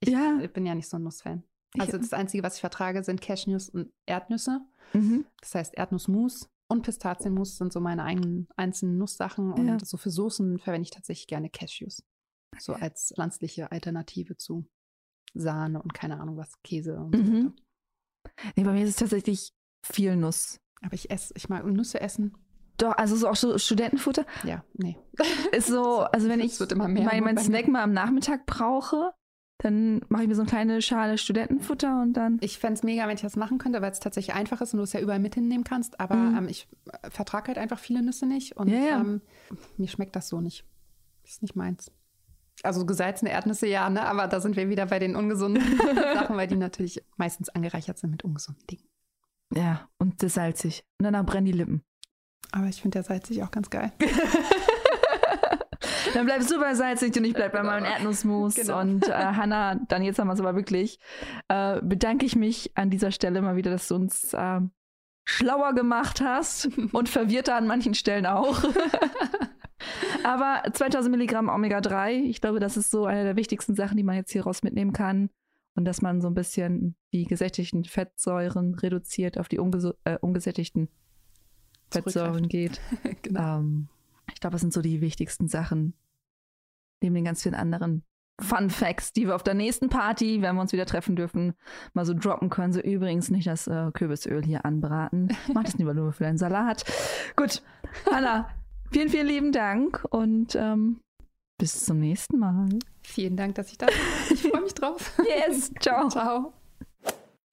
Ich ja. bin ja nicht so ein Nussfan. Also das Einzige, was ich vertrage, sind Cashews und Erdnüsse. Mhm. Das heißt Erdnussmus und Pistazienmus sind so meine eigenen einzelnen Nusssachen. Und ja. so für Soßen verwende ich tatsächlich gerne Cashews. So als pflanzliche Alternative zu Sahne und keine Ahnung was, Käse und so mhm. Nee, bei mir ist es tatsächlich viel Nuss. Aber ich esse, ich mag Nüsse essen. Doch, also so auch so Studentenfutter. Ja, nee. Ist so, also wenn ich mein, mein Snack mal am Nachmittag brauche, dann mache ich mir so eine kleine Schale Studentenfutter und dann. Ich fände es mega, wenn ich das machen könnte, weil es tatsächlich einfach ist und du es ja überall mit hinnehmen kannst. Aber mhm. ähm, ich äh, vertrage halt einfach viele Nüsse nicht und ja, ja. Ähm, mir schmeckt das so nicht. Das ist nicht meins. Also gesalzene Erdnüsse ja, ne? aber da sind wir wieder bei den ungesunden Sachen, weil die natürlich meistens angereichert sind mit ungesunden Dingen. Ja, und das salzig. Und danach brennen die Lippen. Aber ich finde der salzig auch ganz geil. dann bleibst du bei salzig und ich bleib bei meinem Erdnussmus. Genau. Und äh, Hanna, dann jetzt haben wir es aber wirklich, äh, bedanke ich mich an dieser Stelle mal wieder, dass du uns äh, schlauer gemacht hast und verwirrter an manchen Stellen auch. Aber 2000 Milligramm Omega-3, ich glaube, das ist so eine der wichtigsten Sachen, die man jetzt hier raus mitnehmen kann. Und dass man so ein bisschen die gesättigten Fettsäuren reduziert auf die äh, ungesättigten Fettsäuren geht. genau. Ähm, ich glaube, das sind so die wichtigsten Sachen. Neben den ganz vielen anderen Fun Facts, die wir auf der nächsten Party, wenn wir uns wieder treffen dürfen, mal so droppen können. So übrigens nicht das äh, Kürbisöl hier anbraten. Mach das lieber nur für deinen Salat. Gut, Hanna, Vielen, vielen lieben Dank und ähm, bis zum nächsten Mal. Vielen Dank, dass ich da bin. Ich freue mich drauf. Yes, ciao. Ciao.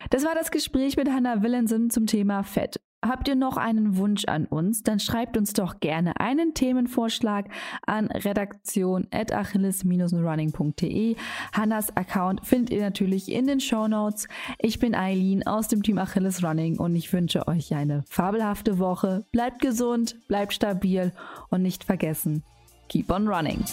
Das war das Gespräch mit Hannah Willensen zum Thema Fett. Habt ihr noch einen Wunsch an uns, dann schreibt uns doch gerne einen Themenvorschlag an redaktion.achilles-running.de. Hannas Account findet ihr natürlich in den Show Notes. Ich bin Eileen aus dem Team Achilles Running und ich wünsche euch eine fabelhafte Woche. Bleibt gesund, bleibt stabil und nicht vergessen, keep on running.